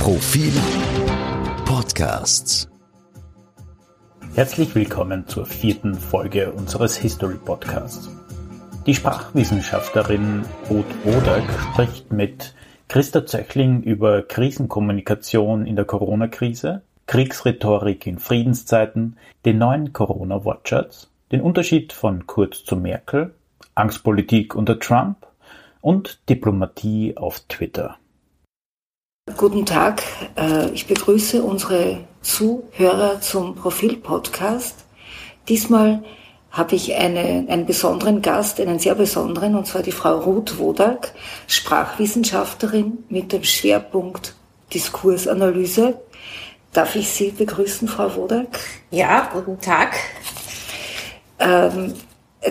Profil Podcasts. Herzlich willkommen zur vierten Folge unseres History Podcasts. Die Sprachwissenschaftlerin Ruth Wodak spricht mit Christa Zöchling über Krisenkommunikation in der Corona-Krise, Kriegsrhetorik in Friedenszeiten, den neuen Corona-Wortschatz, den Unterschied von Kurz zu Merkel, Angstpolitik unter Trump und Diplomatie auf Twitter. Guten Tag, äh, ich begrüße unsere Zuhörer zum Profil-Podcast. Diesmal habe ich eine, einen besonderen Gast, einen sehr besonderen, und zwar die Frau Ruth Wodak, Sprachwissenschaftlerin mit dem Schwerpunkt Diskursanalyse. Darf ich Sie begrüßen, Frau Wodak? Ja, guten Tag. Ähm,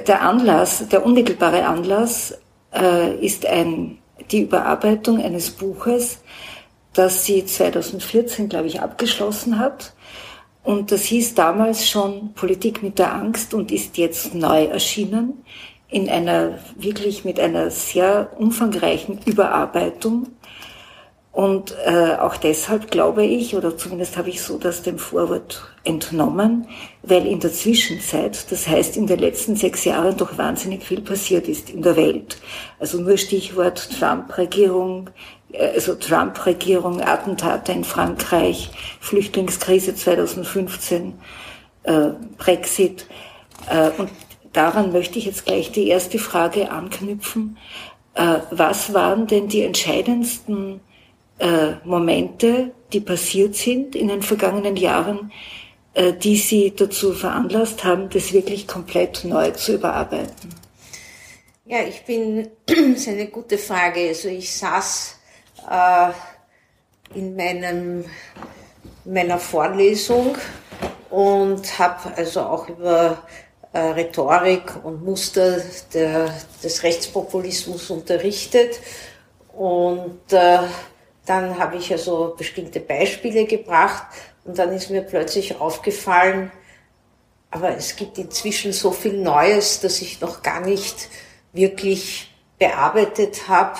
der Anlass, der unmittelbare Anlass äh, ist ein, die Überarbeitung eines Buches, das sie 2014, glaube ich, abgeschlossen hat. Und das hieß damals schon Politik mit der Angst und ist jetzt neu erschienen in einer wirklich mit einer sehr umfangreichen Überarbeitung und äh, auch deshalb glaube ich, oder zumindest habe ich so das dem Vorwort entnommen, weil in der Zwischenzeit, das heißt in den letzten sechs Jahren doch wahnsinnig viel passiert ist in der Welt. Also nur Stichwort Trump-Regierung, also Trump-Regierung, Attentate in Frankreich, Flüchtlingskrise 2015, äh, Brexit. Äh, und daran möchte ich jetzt gleich die erste Frage anknüpfen. Äh, was waren denn die entscheidendsten äh, Momente, die passiert sind in den vergangenen Jahren, äh, die Sie dazu veranlasst haben, das wirklich komplett neu zu überarbeiten? Ja, ich bin, das ist eine gute Frage. Also ich saß äh, in meinem, meiner Vorlesung und habe also auch über äh, Rhetorik und Muster der, des Rechtspopulismus unterrichtet. Und äh, dann habe ich also bestimmte Beispiele gebracht und dann ist mir plötzlich aufgefallen, aber es gibt inzwischen so viel Neues, dass ich noch gar nicht wirklich bearbeitet habe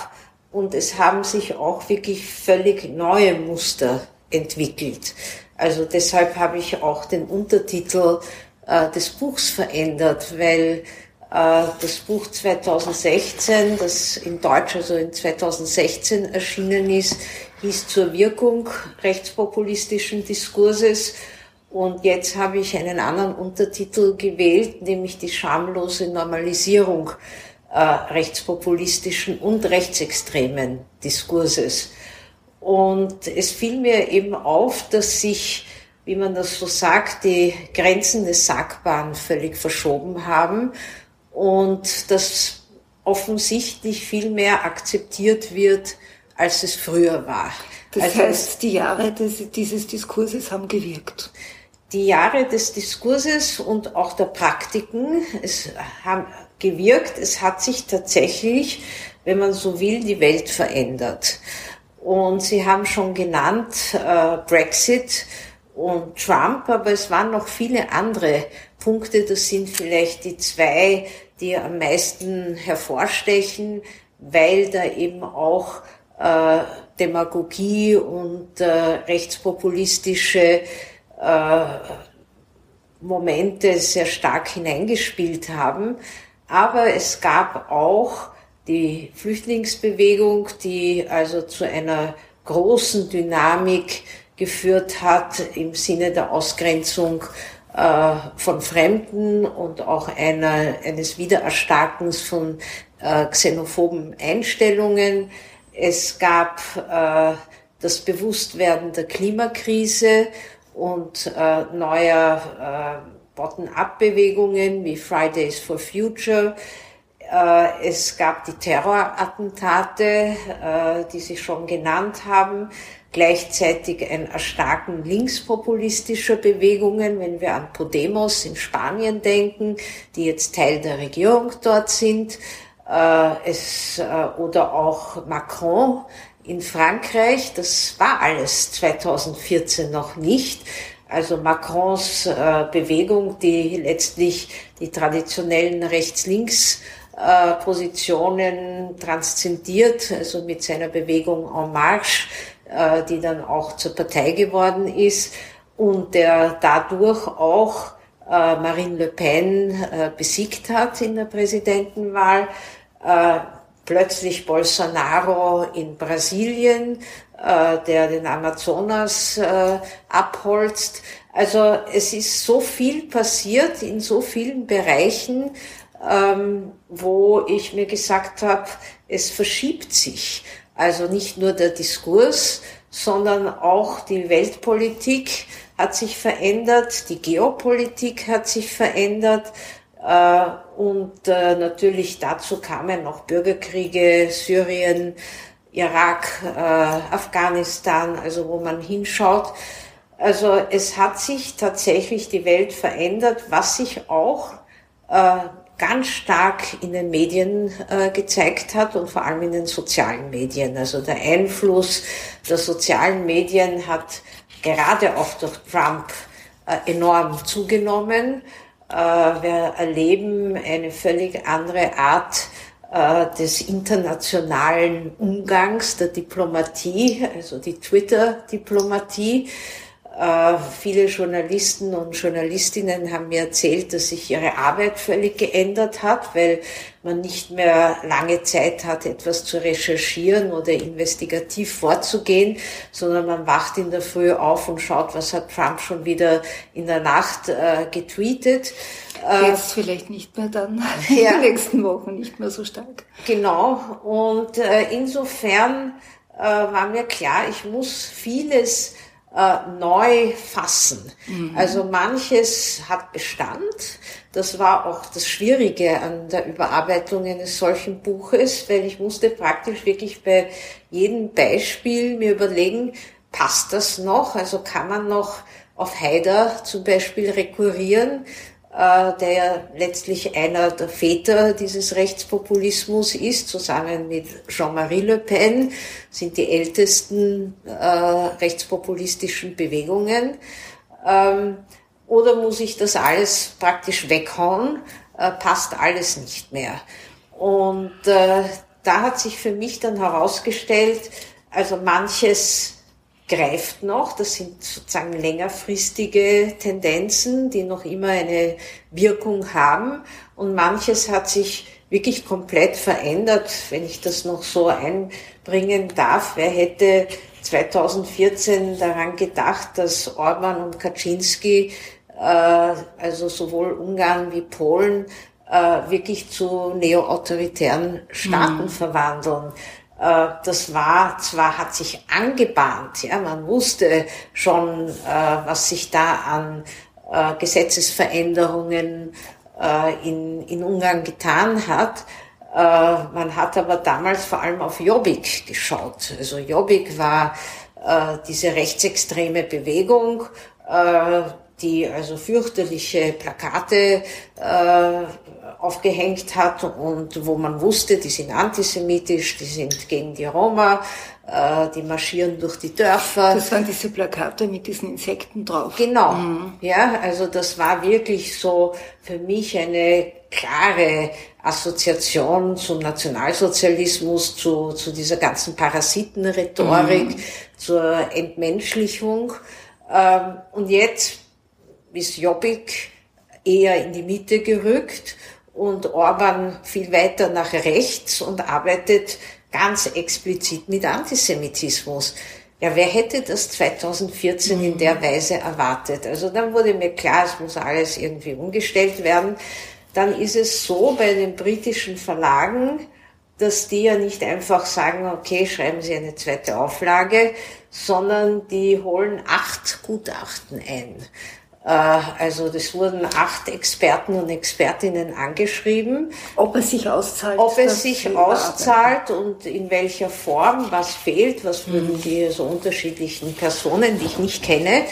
und es haben sich auch wirklich völlig neue Muster entwickelt. Also deshalb habe ich auch den Untertitel äh, des Buchs verändert, weil äh, das Buch 2016, das in Deutsch also in 2016 erschienen ist, hieß zur Wirkung rechtspopulistischen Diskurses. Und jetzt habe ich einen anderen Untertitel gewählt, nämlich die schamlose Normalisierung äh, rechtspopulistischen und rechtsextremen Diskurses. Und es fiel mir eben auf, dass sich, wie man das so sagt, die Grenzen des Sagbaren völlig verschoben haben und dass offensichtlich viel mehr akzeptiert wird, als es früher war. Das also heißt, die Jahre des, dieses Diskurses haben gewirkt. Die Jahre des Diskurses und auch der Praktiken es haben gewirkt. Es hat sich tatsächlich, wenn man so will, die Welt verändert. Und Sie haben schon genannt äh, Brexit und Trump, aber es waren noch viele andere Punkte. Das sind vielleicht die zwei die am meisten hervorstechen, weil da eben auch äh, Demagogie und äh, rechtspopulistische äh, Momente sehr stark hineingespielt haben. Aber es gab auch die Flüchtlingsbewegung, die also zu einer großen Dynamik geführt hat im Sinne der Ausgrenzung äh, von Fremden und auch einer, eines Wiedererstarkens von äh, xenophoben Einstellungen. Es gab äh, das Bewusstwerden der Klimakrise und äh, neuer äh, Bottom-up-Bewegungen wie Fridays for Future. Äh, es gab die Terrorattentate, äh, die Sie schon genannt haben gleichzeitig ein Erstarken linkspopulistischer Bewegungen, wenn wir an Podemos in Spanien denken, die jetzt Teil der Regierung dort sind, äh, es, oder auch Macron in Frankreich, das war alles 2014 noch nicht. Also Macrons äh, Bewegung, die letztlich die traditionellen Rechts-Links Positionen transzendiert, also mit seiner Bewegung En Marche, äh, die dann auch zur Partei geworden ist und der dadurch auch äh, Marine Le Pen äh, besiegt hat in der Präsidentenwahl. Äh, plötzlich Bolsonaro in Brasilien, äh, der den Amazonas äh, abholzt. Also es ist so viel passiert in so vielen Bereichen, ähm, wo ich mir gesagt habe, es verschiebt sich. Also nicht nur der Diskurs, sondern auch die Weltpolitik hat sich verändert, die Geopolitik hat sich verändert äh, und äh, natürlich dazu kamen noch Bürgerkriege, Syrien, Irak, äh, Afghanistan, also wo man hinschaut. Also es hat sich tatsächlich die Welt verändert, was sich auch ganz stark in den Medien äh, gezeigt hat und vor allem in den sozialen Medien. Also der Einfluss der sozialen Medien hat gerade auch durch Trump äh, enorm zugenommen. Äh, wir erleben eine völlig andere Art äh, des internationalen Umgangs, der Diplomatie, also die Twitter-Diplomatie. Äh, viele Journalisten und Journalistinnen haben mir erzählt, dass sich ihre Arbeit völlig geändert hat, weil man nicht mehr lange Zeit hat, etwas zu recherchieren oder investigativ vorzugehen, sondern man wacht in der Früh auf und schaut, was hat Trump schon wieder in der Nacht äh, getweetet. Äh, Jetzt vielleicht nicht mehr dann, ja. in den nächsten Wochen nicht mehr so stark. Genau, und äh, insofern äh, war mir klar, ich muss vieles äh, neu fassen. Mhm. Also manches hat Bestand. Das war auch das Schwierige an der Überarbeitung eines solchen Buches, weil ich musste praktisch wirklich bei jedem Beispiel mir überlegen, passt das noch? Also kann man noch auf Haider zum Beispiel rekurrieren? Äh, der ja letztlich einer der Väter dieses Rechtspopulismus ist, zusammen mit Jean-Marie Le Pen, sind die ältesten äh, rechtspopulistischen Bewegungen. Ähm, oder muss ich das alles praktisch weghauen? Äh, passt alles nicht mehr. Und äh, da hat sich für mich dann herausgestellt, also manches greift noch. Das sind sozusagen längerfristige Tendenzen, die noch immer eine Wirkung haben. Und manches hat sich wirklich komplett verändert, wenn ich das noch so einbringen darf. Wer hätte 2014 daran gedacht, dass Orban und Kaczynski, äh, also sowohl Ungarn wie Polen, äh, wirklich zu neo-autoritären Staaten mhm. verwandeln. Äh, das war zwar, hat sich angebahnt, ja, man wusste schon, äh, was sich da an äh, Gesetzesveränderungen in, in Ungarn getan hat. Man hat aber damals vor allem auf Jobbik geschaut. Also Jobbik war diese rechtsextreme Bewegung, die also fürchterliche Plakate aufgehängt hat und wo man wusste, die sind antisemitisch, die sind gegen die Roma, äh, die marschieren durch die Dörfer. Das waren diese Plakate mit diesen Insekten drauf. Genau, mhm. ja, also das war wirklich so für mich eine klare Assoziation zum Nationalsozialismus, zu, zu dieser ganzen Parasitenrhetorik, mhm. zur Entmenschlichung. Ähm, und jetzt ist Jobbik eher in die Mitte gerückt und Orban viel weiter nach rechts und arbeitet ganz explizit mit Antisemitismus. Ja, wer hätte das 2014 in der Weise erwartet? Also dann wurde mir klar, es muss alles irgendwie umgestellt werden. Dann ist es so bei den britischen Verlagen, dass die ja nicht einfach sagen, okay, schreiben Sie eine zweite Auflage, sondern die holen acht Gutachten ein. Äh, also das wurden acht Experten und Expertinnen angeschrieben. Ob es sich auszahlt. Ob es sich auszahlt und in welcher Form, was fehlt, was würden mhm. die so unterschiedlichen Personen, die ich nicht kenne,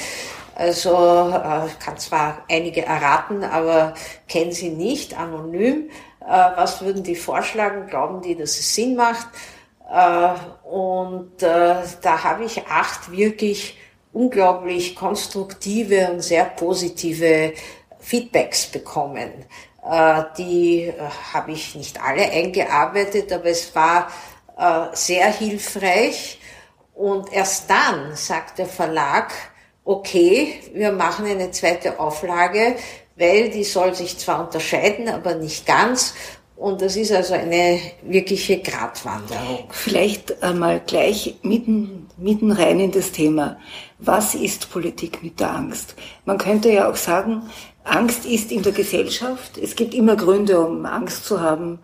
also äh, kann zwar einige erraten, aber kennen sie nicht, anonym. Äh, was würden die vorschlagen? Glauben die, dass es Sinn macht? Äh, und da habe ich acht wirklich unglaublich konstruktive und sehr positive Feedbacks bekommen. Äh, die äh, habe ich nicht alle eingearbeitet, aber es war äh, sehr hilfreich. Und erst dann sagt der Verlag, okay, wir machen eine zweite Auflage, weil die soll sich zwar unterscheiden, aber nicht ganz. Und das ist also eine wirkliche Gratwanderung. Vielleicht einmal gleich mitten, mitten rein in das Thema. Was ist Politik mit der Angst? Man könnte ja auch sagen, Angst ist in der Gesellschaft. Es gibt immer Gründe, um Angst zu haben.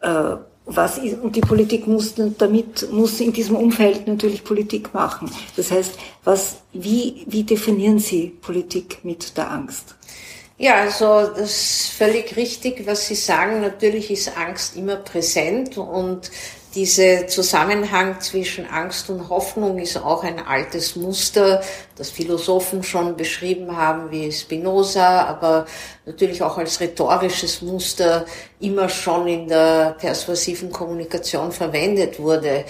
Äh, was ist, und die Politik muss damit, muss in diesem Umfeld natürlich Politik machen. Das heißt, was, wie, wie definieren Sie Politik mit der Angst? Ja, also das ist völlig richtig, was Sie sagen. Natürlich ist Angst immer präsent und dieser Zusammenhang zwischen Angst und Hoffnung ist auch ein altes Muster, das Philosophen schon beschrieben haben, wie Spinoza, aber natürlich auch als rhetorisches Muster immer schon in der persuasiven Kommunikation verwendet wurde.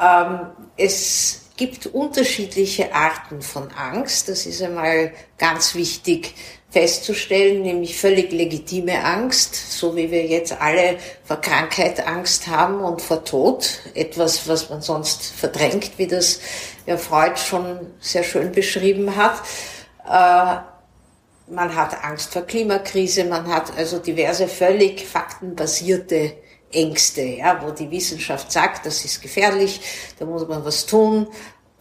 Ähm, es gibt unterschiedliche Arten von Angst. Das ist einmal ganz wichtig festzustellen, nämlich völlig legitime Angst, so wie wir jetzt alle vor Krankheit Angst haben und vor Tod, etwas, was man sonst verdrängt, wie das ja Freud schon sehr schön beschrieben hat. Äh, man hat Angst vor Klimakrise, man hat also diverse völlig faktenbasierte Ängste, ja, wo die Wissenschaft sagt, das ist gefährlich, da muss man was tun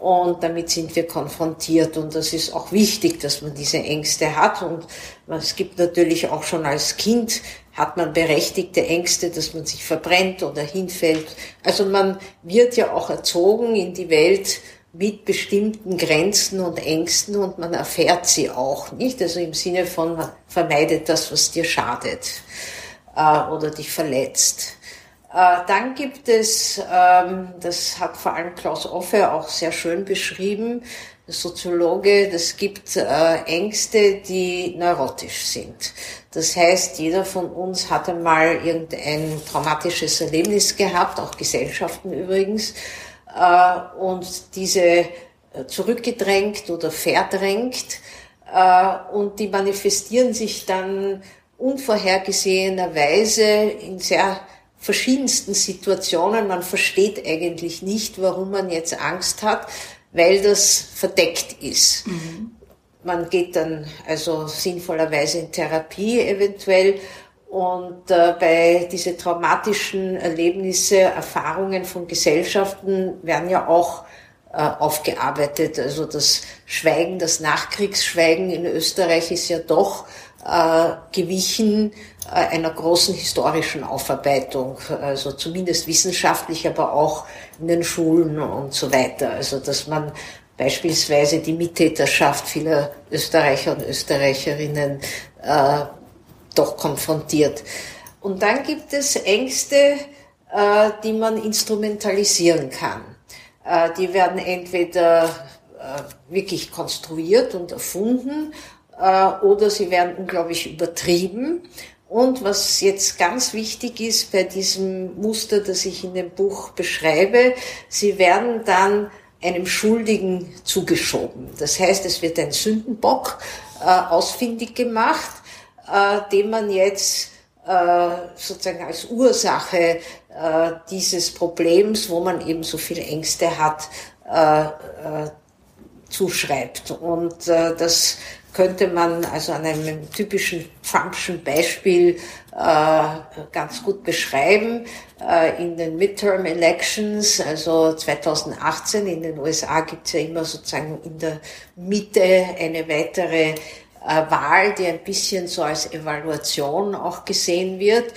und damit sind wir konfrontiert und das ist auch wichtig, dass man diese Ängste hat und es gibt natürlich auch schon als Kind hat man berechtigte Ängste, dass man sich verbrennt oder hinfällt. Also man wird ja auch erzogen in die Welt mit bestimmten Grenzen und Ängsten und man erfährt sie auch, nicht? Also im Sinne von, vermeidet das, was dir schadet äh, oder dich verletzt. Äh, dann gibt es, ähm, das hat vor allem Klaus Offe auch sehr schön beschrieben, der Soziologe, das gibt äh, Ängste, die neurotisch sind. Das heißt, jeder von uns hat einmal irgendein traumatisches Erlebnis gehabt, auch Gesellschaften übrigens, äh, und diese zurückgedrängt oder verdrängt, und die manifestieren sich dann unvorhergesehenerweise in sehr verschiedensten Situationen. Man versteht eigentlich nicht, warum man jetzt Angst hat, weil das verdeckt ist. Mhm. Man geht dann also sinnvollerweise in Therapie eventuell und äh, bei diese traumatischen Erlebnisse, Erfahrungen von Gesellschaften werden ja auch äh, aufgearbeitet. Also das Schweigen, das Nachkriegsschweigen in Österreich ist ja doch äh, gewichen äh, einer großen historischen Aufarbeitung, also zumindest wissenschaftlich, aber auch in den Schulen und so weiter. Also dass man beispielsweise die Mittäterschaft vieler Österreicher und Österreicherinnen äh, doch konfrontiert. Und dann gibt es Ängste, äh, die man instrumentalisieren kann. Äh, die werden entweder äh, wirklich konstruiert und erfunden oder sie werden unglaublich übertrieben. Und was jetzt ganz wichtig ist bei diesem Muster, das ich in dem Buch beschreibe, sie werden dann einem Schuldigen zugeschoben. Das heißt, es wird ein Sündenbock äh, ausfindig gemacht, äh, den man jetzt äh, sozusagen als Ursache äh, dieses Problems, wo man eben so viele Ängste hat, äh, äh, zuschreibt. Und äh, das könnte man also an einem typischen Trumpschen Beispiel äh, ganz gut beschreiben. Äh, in den Midterm Elections, also 2018 in den USA gibt es ja immer sozusagen in der Mitte eine weitere äh, Wahl, die ein bisschen so als Evaluation auch gesehen wird.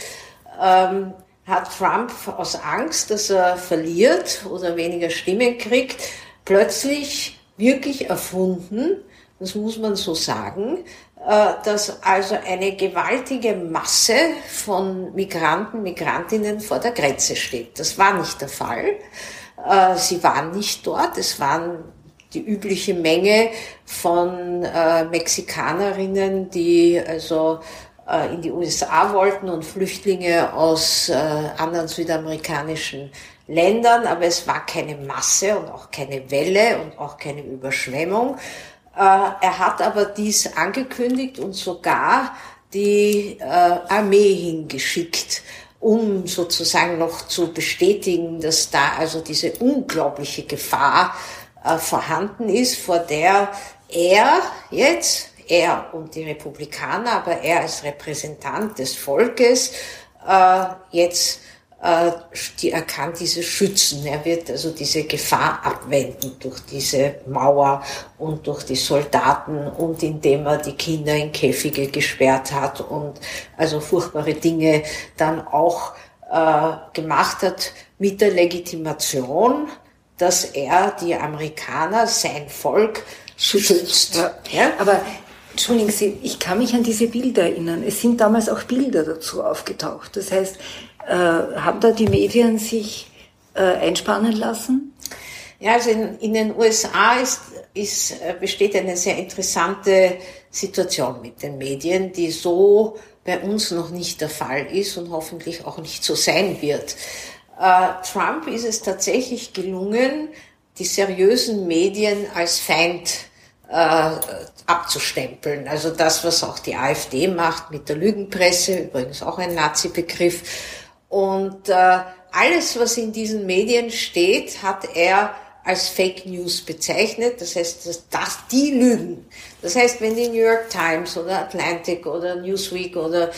Ähm, hat Trump aus Angst, dass er verliert oder weniger Stimmen kriegt, plötzlich wirklich erfunden, das muss man so sagen, äh, dass also eine gewaltige Masse von Migranten, Migrantinnen vor der Grenze steht. Das war nicht der Fall. Äh, sie waren nicht dort. Es waren die übliche Menge von äh, Mexikanerinnen, die also in die USA wollten und Flüchtlinge aus anderen südamerikanischen Ländern, aber es war keine Masse und auch keine Welle und auch keine Überschwemmung, er hat aber dies angekündigt und sogar die äh, Armee hingeschickt. um sozusagen noch zu bestätigen, dass da also diese unglaubliche Gefahr äh, vorhanden ist, vor der er jetzt, er und die Republikaner, aber er als Repräsentant des Volkes, äh, jetzt äh, die, er kann diese schützen. Er wird also diese Gefahr abwenden durch diese Mauer und durch die Soldaten und indem er die Kinder in Käfige gesperrt hat und also furchtbare Dinge dann auch äh, gemacht hat mit der Legitimation, dass er die Amerikaner, sein Volk, schützt. Ja. ja. Aber Entschuldigen Sie, ich kann mich an diese Bilder erinnern. Es sind damals auch Bilder dazu aufgetaucht. Das heißt, äh, haben da die Medien sich äh, einspannen lassen? Ja, also in, in den USA ist, ist, äh, besteht eine sehr interessante Situation mit den Medien, die so bei uns noch nicht der Fall ist und hoffentlich auch nicht so sein wird. Äh, Trump ist es tatsächlich gelungen, die seriösen Medien als Feind äh, abzustempeln. Also das, was auch die AfD macht mit der Lügenpresse, übrigens auch ein Nazi-Begriff. Und äh, alles, was in diesen Medien steht, hat er als Fake News bezeichnet. Das heißt, dass das die lügen. Das heißt, wenn die New York Times oder Atlantic oder Newsweek oder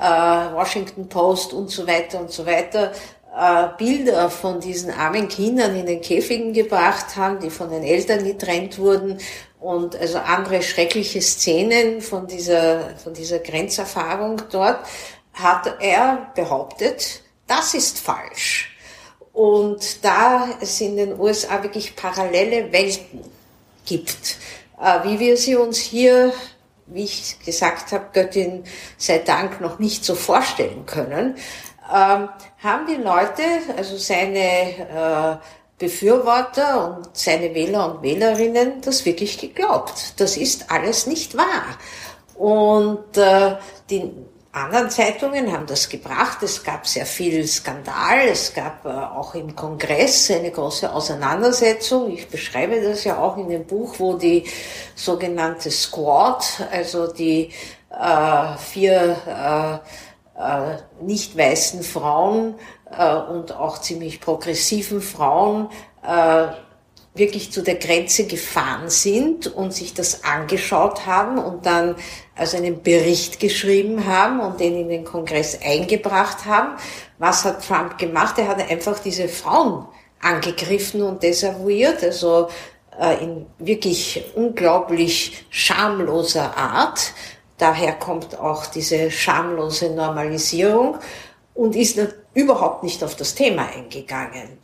äh, Washington Post und so weiter und so weiter äh, Bilder von diesen armen Kindern in den Käfigen gebracht haben, die von den Eltern getrennt wurden und also andere schreckliche Szenen von dieser, von dieser Grenzerfahrung dort, hat er behauptet, das ist falsch. Und da es in den USA wirklich parallele Welten gibt, äh, wie wir sie uns hier, wie ich gesagt habe, Göttin sei Dank noch nicht so vorstellen können, ähm, haben die Leute, also seine äh, Befürworter und seine Wähler und Wählerinnen das wirklich geglaubt. Das ist alles nicht wahr. Und äh, die anderen Zeitungen haben das gebracht. Es gab sehr viel Skandal. Es gab äh, auch im Kongress eine große Auseinandersetzung. Ich beschreibe das ja auch in dem Buch, wo die sogenannte Squad, also die äh, vier äh, äh, nicht weißen Frauen, äh, und auch ziemlich progressiven Frauen äh, wirklich zu der Grenze gefahren sind und sich das angeschaut haben und dann also einen Bericht geschrieben haben und den in den Kongress eingebracht haben. Was hat Trump gemacht? Er hat einfach diese Frauen angegriffen und desavouiert, also äh, in wirklich unglaublich schamloser Art. Daher kommt auch diese schamlose Normalisierung und ist überhaupt nicht auf das Thema eingegangen.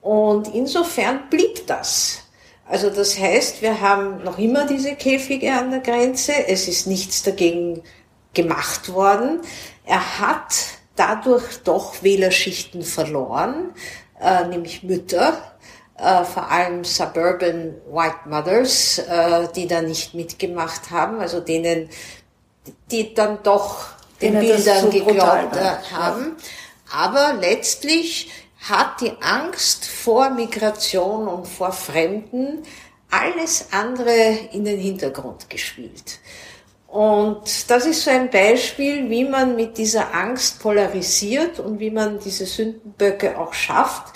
Und insofern blieb das. Also das heißt, wir haben noch immer diese Käfige an der Grenze. Es ist nichts dagegen gemacht worden. Er hat dadurch doch Wählerschichten verloren, äh, nämlich Mütter, äh, vor allem Suburban White Mothers, äh, die da nicht mitgemacht haben, also denen, die dann doch den Bildern so geglaubt haben. Aber letztlich hat die Angst vor Migration und vor Fremden alles andere in den Hintergrund gespielt. Und das ist so ein Beispiel, wie man mit dieser Angst polarisiert und wie man diese Sündenböcke auch schafft,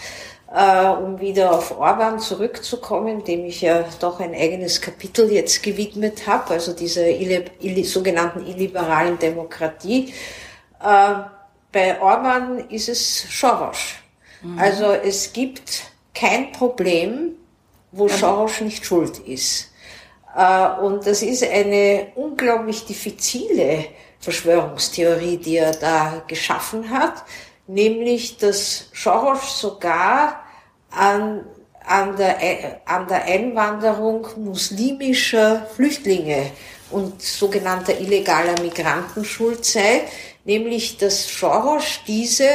äh, um wieder auf Orban zurückzukommen, dem ich ja doch ein eigenes Kapitel jetzt gewidmet habe, also dieser sogenannten illiberalen Demokratie. Äh, bei Orban ist es Soros. Mhm. Also es gibt kein Problem, wo Soros nicht schuld ist. Äh, und das ist eine unglaublich diffizile Verschwörungstheorie, die er da geschaffen hat, nämlich dass Soros sogar an, an, der, an der Einwanderung muslimischer Flüchtlinge und sogenannter illegaler Migranten schuld sei, nämlich dass Soros diese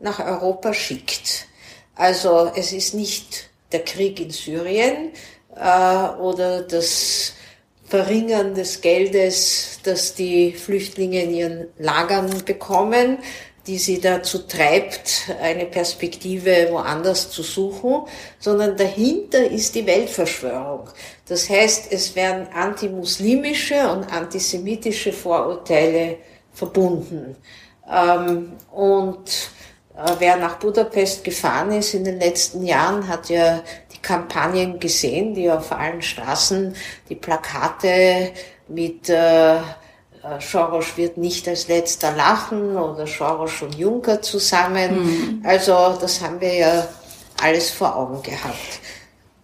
nach Europa schickt. Also es ist nicht der Krieg in Syrien äh, oder das Verringern des Geldes, das die Flüchtlinge in ihren Lagern bekommen, die sie dazu treibt, eine Perspektive woanders zu suchen, sondern dahinter ist die Weltverschwörung. Das heißt, es werden antimuslimische und antisemitische Vorurteile verbunden. Ähm, und wer nach Budapest gefahren ist in den letzten Jahren, hat ja die Kampagnen gesehen, die auf allen Straßen, die Plakate mit äh, äh Soros wird nicht als letzter lachen oder Soros und Juncker zusammen. Mhm. Also das haben wir ja alles vor Augen gehabt.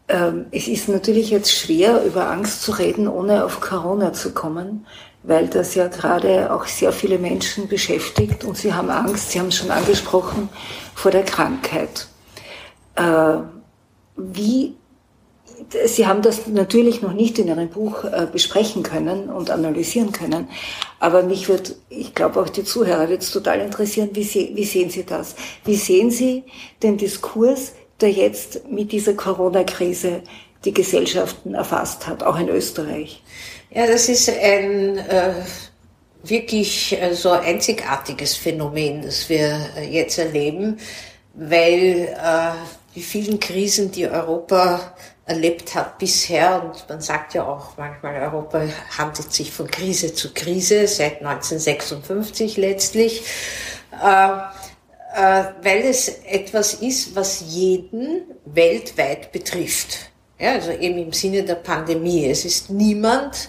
Ähm, es ist natürlich jetzt schwer, über Angst zu reden, ohne auf Corona zu kommen, weil das ja gerade auch sehr viele Menschen beschäftigt und sie haben Angst, Sie haben es schon angesprochen, vor der Krankheit. Äh, wie, Sie haben das natürlich noch nicht in Ihrem Buch äh, besprechen können und analysieren können, aber mich wird, ich glaube auch die Zuhörer wird es total interessieren, wie, Sie, wie sehen Sie das? Wie sehen Sie den Diskurs der jetzt mit dieser Corona-Krise die Gesellschaften erfasst hat, auch in Österreich. Ja, das ist ein äh, wirklich äh, so einzigartiges Phänomen, das wir äh, jetzt erleben, weil äh, die vielen Krisen, die Europa erlebt hat bisher, und man sagt ja auch manchmal, Europa handelt sich von Krise zu Krise, seit 1956 letztlich, äh, äh, weil es etwas ist, was jeden weltweit betrifft. Ja, also eben im Sinne der Pandemie. Es ist niemand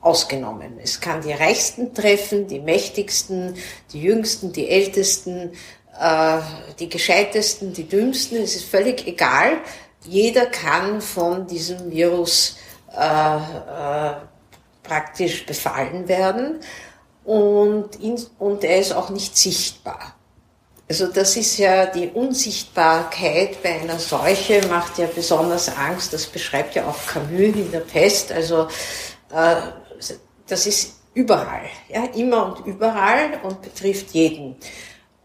ausgenommen. Es kann die Reichsten treffen, die Mächtigsten, die Jüngsten, die Ältesten, äh, die Gescheitesten, die Dümmsten. Es ist völlig egal. Jeder kann von diesem Virus äh, äh, praktisch befallen werden und, ihn, und er ist auch nicht sichtbar. Also das ist ja die Unsichtbarkeit bei einer Seuche macht ja besonders Angst. Das beschreibt ja auch Camus in der Pest. Also äh, das ist überall, ja, immer und überall und betrifft jeden.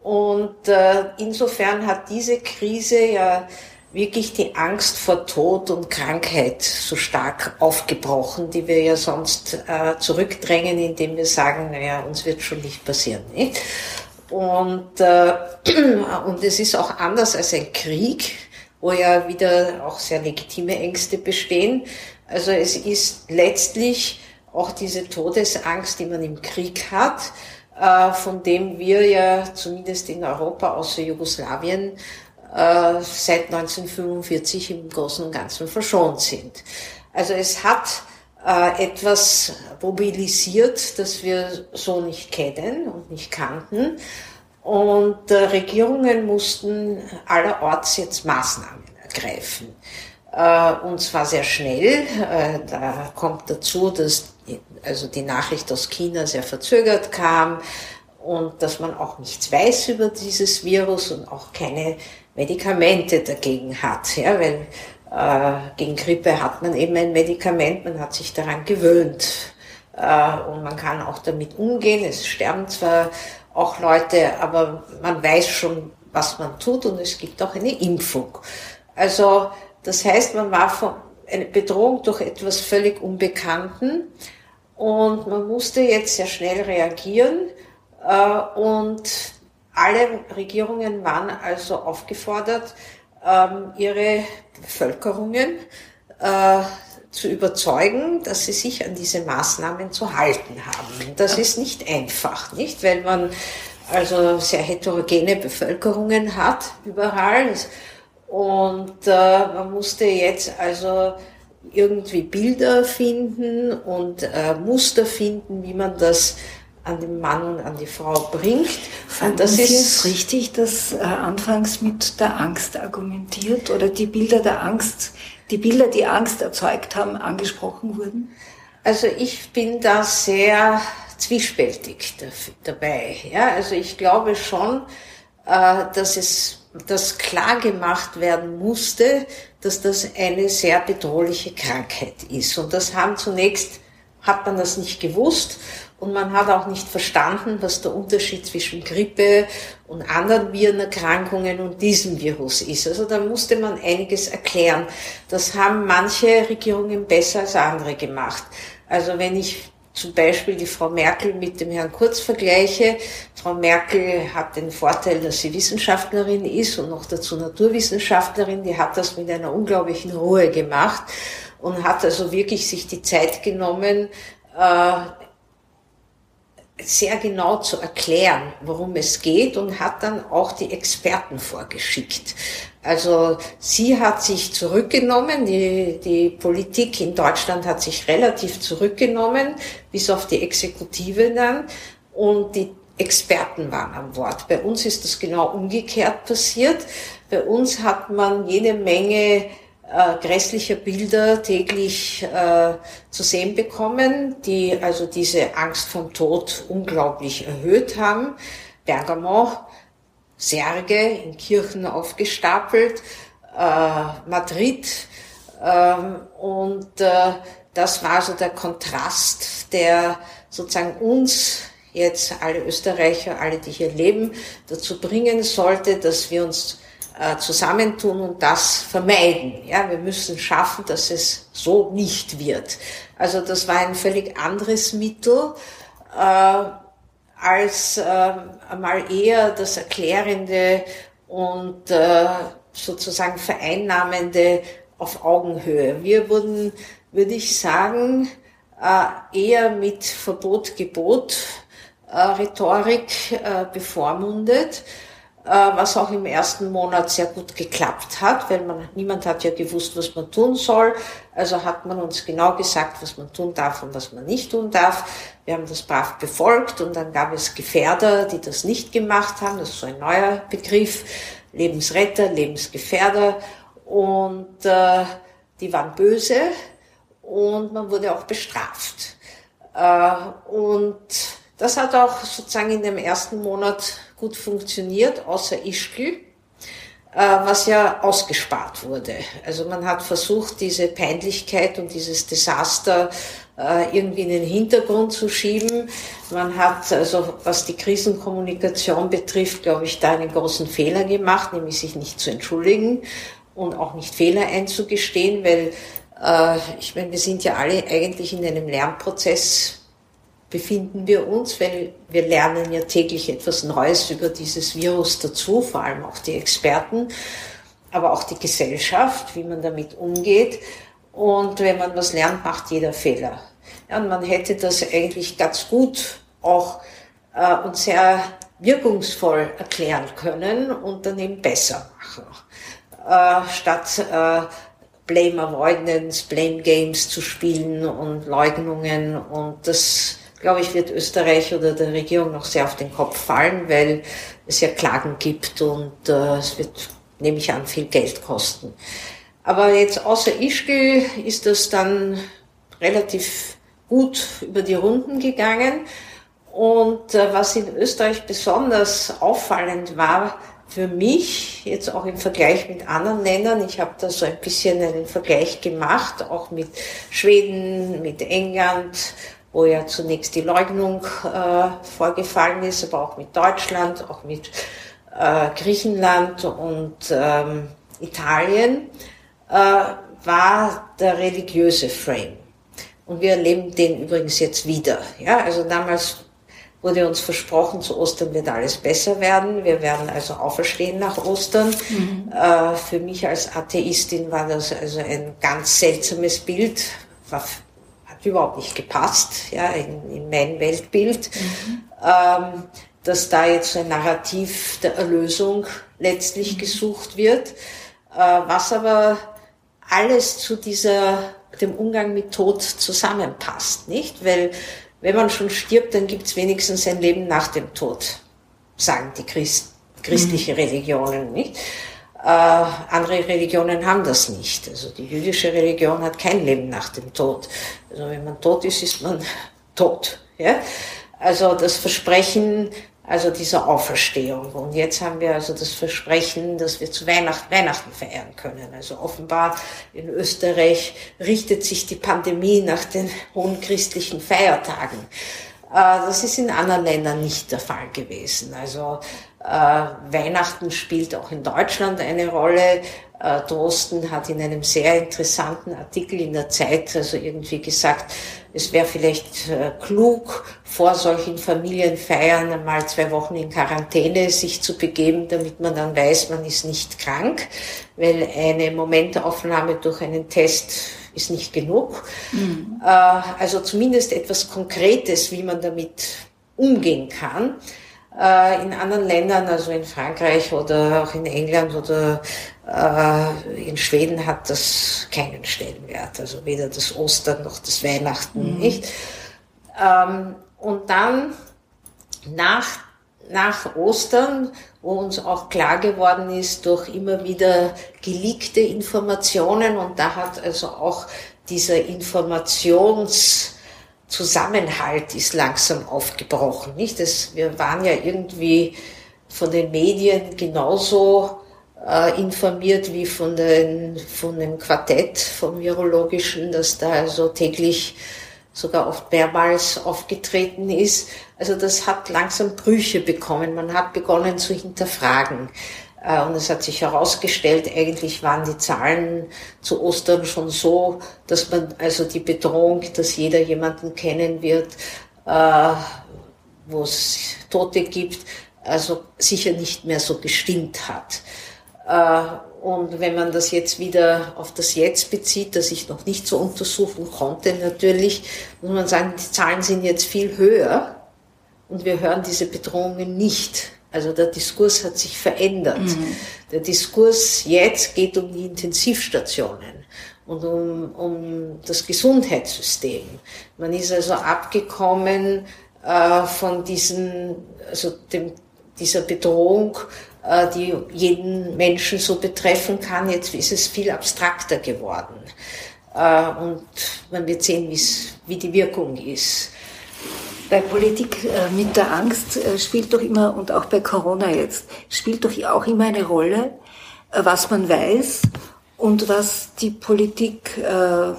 Und äh, insofern hat diese Krise ja wirklich die Angst vor Tod und Krankheit so stark aufgebrochen, die wir ja sonst äh, zurückdrängen, indem wir sagen, naja, uns wird schon nicht passieren. Nicht? Und, äh, und es ist auch anders als ein Krieg, wo ja wieder auch sehr legitime Ängste bestehen. Also es ist letztlich auch diese Todesangst, die man im Krieg hat, äh, von dem wir ja zumindest in Europa außer Jugoslawien äh, seit 1945 im Großen und Ganzen verschont sind. Also es hat äh, etwas mobilisiert, das wir so nicht kennen und nicht kannten. Und äh, Regierungen mussten allerorts jetzt Maßnahmen ergreifen. Äh, und zwar sehr schnell. Da kommt dazu, dass also die Nachricht aus China sehr verzögert kam und dass man auch nichts weiß über dieses Virus und auch keine Medikamente dagegen hat. Ja, weil gegen Grippe hat man eben ein Medikament, man hat sich daran gewöhnt äh, und man kann auch damit umgehen. Es sterben zwar auch Leute, aber man weiß schon, was man tut und es gibt auch eine Impfung. Also das heißt, man war von eine Bedrohung durch etwas völlig Unbekannten und man musste jetzt sehr schnell reagieren äh, und alle Regierungen waren also aufgefordert, ähm, ihre Bevölkerungen äh, zu überzeugen, dass sie sich an diese Maßnahmen zu halten haben. Das ist nicht einfach, nicht? Weil man also sehr heterogene Bevölkerungen hat überall. Und äh, man musste jetzt also irgendwie Bilder finden und äh, Muster finden, wie man das an den Mann und an die Frau bringt. Fanden das Sie ist es richtig, dass äh, anfangs mit der Angst argumentiert oder die Bilder der Angst, die Bilder, die Angst erzeugt haben, angesprochen wurden? Also ich bin da sehr zwiespältig dabei. Ja, also ich glaube schon, äh, dass es dass klar gemacht werden musste, dass das eine sehr bedrohliche Krankheit ist. Und das haben zunächst, hat man das nicht gewusst und man hat auch nicht verstanden, was der Unterschied zwischen Grippe und anderen Virenerkrankungen und diesem Virus ist. Also da musste man einiges erklären. Das haben manche Regierungen besser als andere gemacht. Also wenn ich zum Beispiel die Frau Merkel mit dem Herrn Kurz vergleiche. Frau Merkel hat den Vorteil, dass sie Wissenschaftlerin ist und noch dazu Naturwissenschaftlerin. Die hat das mit einer unglaublichen Ruhe gemacht und hat also wirklich sich die Zeit genommen, äh, sehr genau zu erklären, worum es geht und hat dann auch die Experten vorgeschickt. Also sie hat sich zurückgenommen, die, die Politik in Deutschland hat sich relativ zurückgenommen, bis auf die Exekutive dann. Und die Experten waren am Wort. Bei uns ist das genau umgekehrt passiert. Bei uns hat man jede Menge äh, grässlicher Bilder täglich äh, zu sehen bekommen, die also diese Angst vom Tod unglaublich erhöht haben. Bergamo, Särge in Kirchen aufgestapelt, äh, Madrid ähm, und äh, das war so der Kontrast, der sozusagen uns jetzt alle Österreicher, alle, die hier leben, dazu bringen sollte, dass wir uns äh, zusammentun und das vermeiden. Ja, wir müssen schaffen, dass es so nicht wird. Also das war ein völlig anderes Mittel äh, als äh, mal eher das erklärende und äh, sozusagen vereinnahmende auf Augenhöhe. Wir wurden, würde ich sagen, äh, eher mit Verbot, Gebot äh, äh, bevormundet was auch im ersten Monat sehr gut geklappt hat, weil man, niemand hat ja gewusst, was man tun soll. Also hat man uns genau gesagt, was man tun darf und was man nicht tun darf. Wir haben das brav befolgt und dann gab es Gefährder, die das nicht gemacht haben. Das ist so ein neuer Begriff. Lebensretter, Lebensgefährder. Und äh, die waren böse und man wurde auch bestraft. Äh, und das hat auch sozusagen in dem ersten Monat gut funktioniert, außer Ischgl, äh, was ja ausgespart wurde. Also man hat versucht, diese Peinlichkeit und dieses Desaster äh, irgendwie in den Hintergrund zu schieben. Man hat, also was die Krisenkommunikation betrifft, glaube ich, da einen großen Fehler gemacht, nämlich sich nicht zu entschuldigen und auch nicht Fehler einzugestehen, weil äh, ich meine, wir sind ja alle eigentlich in einem Lernprozess befinden wir uns, weil wir lernen ja täglich etwas Neues über dieses Virus dazu, vor allem auch die Experten, aber auch die Gesellschaft, wie man damit umgeht. Und wenn man was lernt, macht jeder Fehler. Ja, und man hätte das eigentlich ganz gut auch äh, und sehr wirkungsvoll erklären können und dann eben besser machen. Äh, statt äh, Blame Avoidance, Blame Games zu spielen und Leugnungen und das glaube ich, wird Österreich oder der Regierung noch sehr auf den Kopf fallen, weil es ja Klagen gibt und äh, es wird, nehme ich an, viel Geld kosten. Aber jetzt außer Ischgl ist das dann relativ gut über die Runden gegangen. Und äh, was in Österreich besonders auffallend war, für mich, jetzt auch im Vergleich mit anderen Ländern, ich habe da so ein bisschen einen Vergleich gemacht, auch mit Schweden, mit England wo ja zunächst die Leugnung äh, vorgefallen ist, aber auch mit Deutschland, auch mit äh, Griechenland und ähm, Italien, äh, war der religiöse Frame. Und wir erleben den übrigens jetzt wieder. Ja, also damals wurde uns versprochen, zu Ostern wird alles besser werden. Wir werden also auferstehen nach Ostern. Mhm. Äh, für mich als Atheistin war das also ein ganz seltsames Bild. War überhaupt nicht gepasst, ja, in, in mein Weltbild, mhm. ähm, dass da jetzt ein Narrativ der Erlösung letztlich mhm. gesucht wird, äh, was aber alles zu dieser, dem Umgang mit Tod zusammenpasst, nicht? Weil wenn man schon stirbt, dann gibt's wenigstens ein Leben nach dem Tod, sagen die Christ, christliche mhm. Religionen, nicht? Äh, andere Religionen haben das nicht. Also die jüdische Religion hat kein Leben nach dem Tod. Also wenn man tot ist, ist man tot. Ja? Also das Versprechen, also dieser Auferstehung. Und jetzt haben wir also das Versprechen, dass wir zu Weihnachten, Weihnachten feiern können. Also offenbar in Österreich richtet sich die Pandemie nach den hohen christlichen Feiertagen. Äh, das ist in anderen Ländern nicht der Fall gewesen. Also äh, Weihnachten spielt auch in Deutschland eine Rolle. Äh, Drosten hat in einem sehr interessanten Artikel in der Zeit also irgendwie gesagt, es wäre vielleicht äh, klug, vor solchen Familienfeiern einmal zwei Wochen in Quarantäne sich zu begeben, damit man dann weiß, man ist nicht krank, weil eine Momentaufnahme durch einen Test ist nicht genug. Mhm. Also zumindest etwas Konkretes, wie man damit umgehen kann. Äh, in anderen Ländern, also in Frankreich oder auch in England oder äh, in Schweden hat das keinen Stellenwert. Also weder das Ostern noch das Weihnachten mhm. nicht. Ähm, und dann nach, nach Ostern, wo uns auch klar geworden ist durch immer wieder geleakte Informationen und da hat also auch dieser Informations Zusammenhalt ist langsam aufgebrochen, nicht? Das, wir waren ja irgendwie von den Medien genauso äh, informiert wie von, den, von dem Quartett vom Virologischen, das da also täglich sogar oft mehrmals aufgetreten ist. Also das hat langsam Brüche bekommen. Man hat begonnen zu hinterfragen. Äh, und es hat sich herausgestellt, eigentlich waren die Zahlen zu Ostern schon so, dass man also die Bedrohung, dass jeder jemanden kennen wird, äh, wo es Tote gibt, also sicher nicht mehr so gestimmt hat. Und wenn man das jetzt wieder auf das Jetzt bezieht, das ich noch nicht so untersuchen konnte, natürlich, muss man sagen, die Zahlen sind jetzt viel höher und wir hören diese Bedrohungen nicht. Also der Diskurs hat sich verändert. Mhm. Der Diskurs jetzt geht um die Intensivstationen und um, um das Gesundheitssystem. Man ist also abgekommen äh, von diesen, also dem, dieser Bedrohung, die jeden Menschen so betreffen kann. Jetzt ist es viel abstrakter geworden. Äh, und man wird sehen, wie die Wirkung ist bei Politik äh, mit der Angst äh, spielt doch immer, und auch bei Corona jetzt, spielt doch auch immer eine Rolle, äh, was man weiß und was die Politik äh,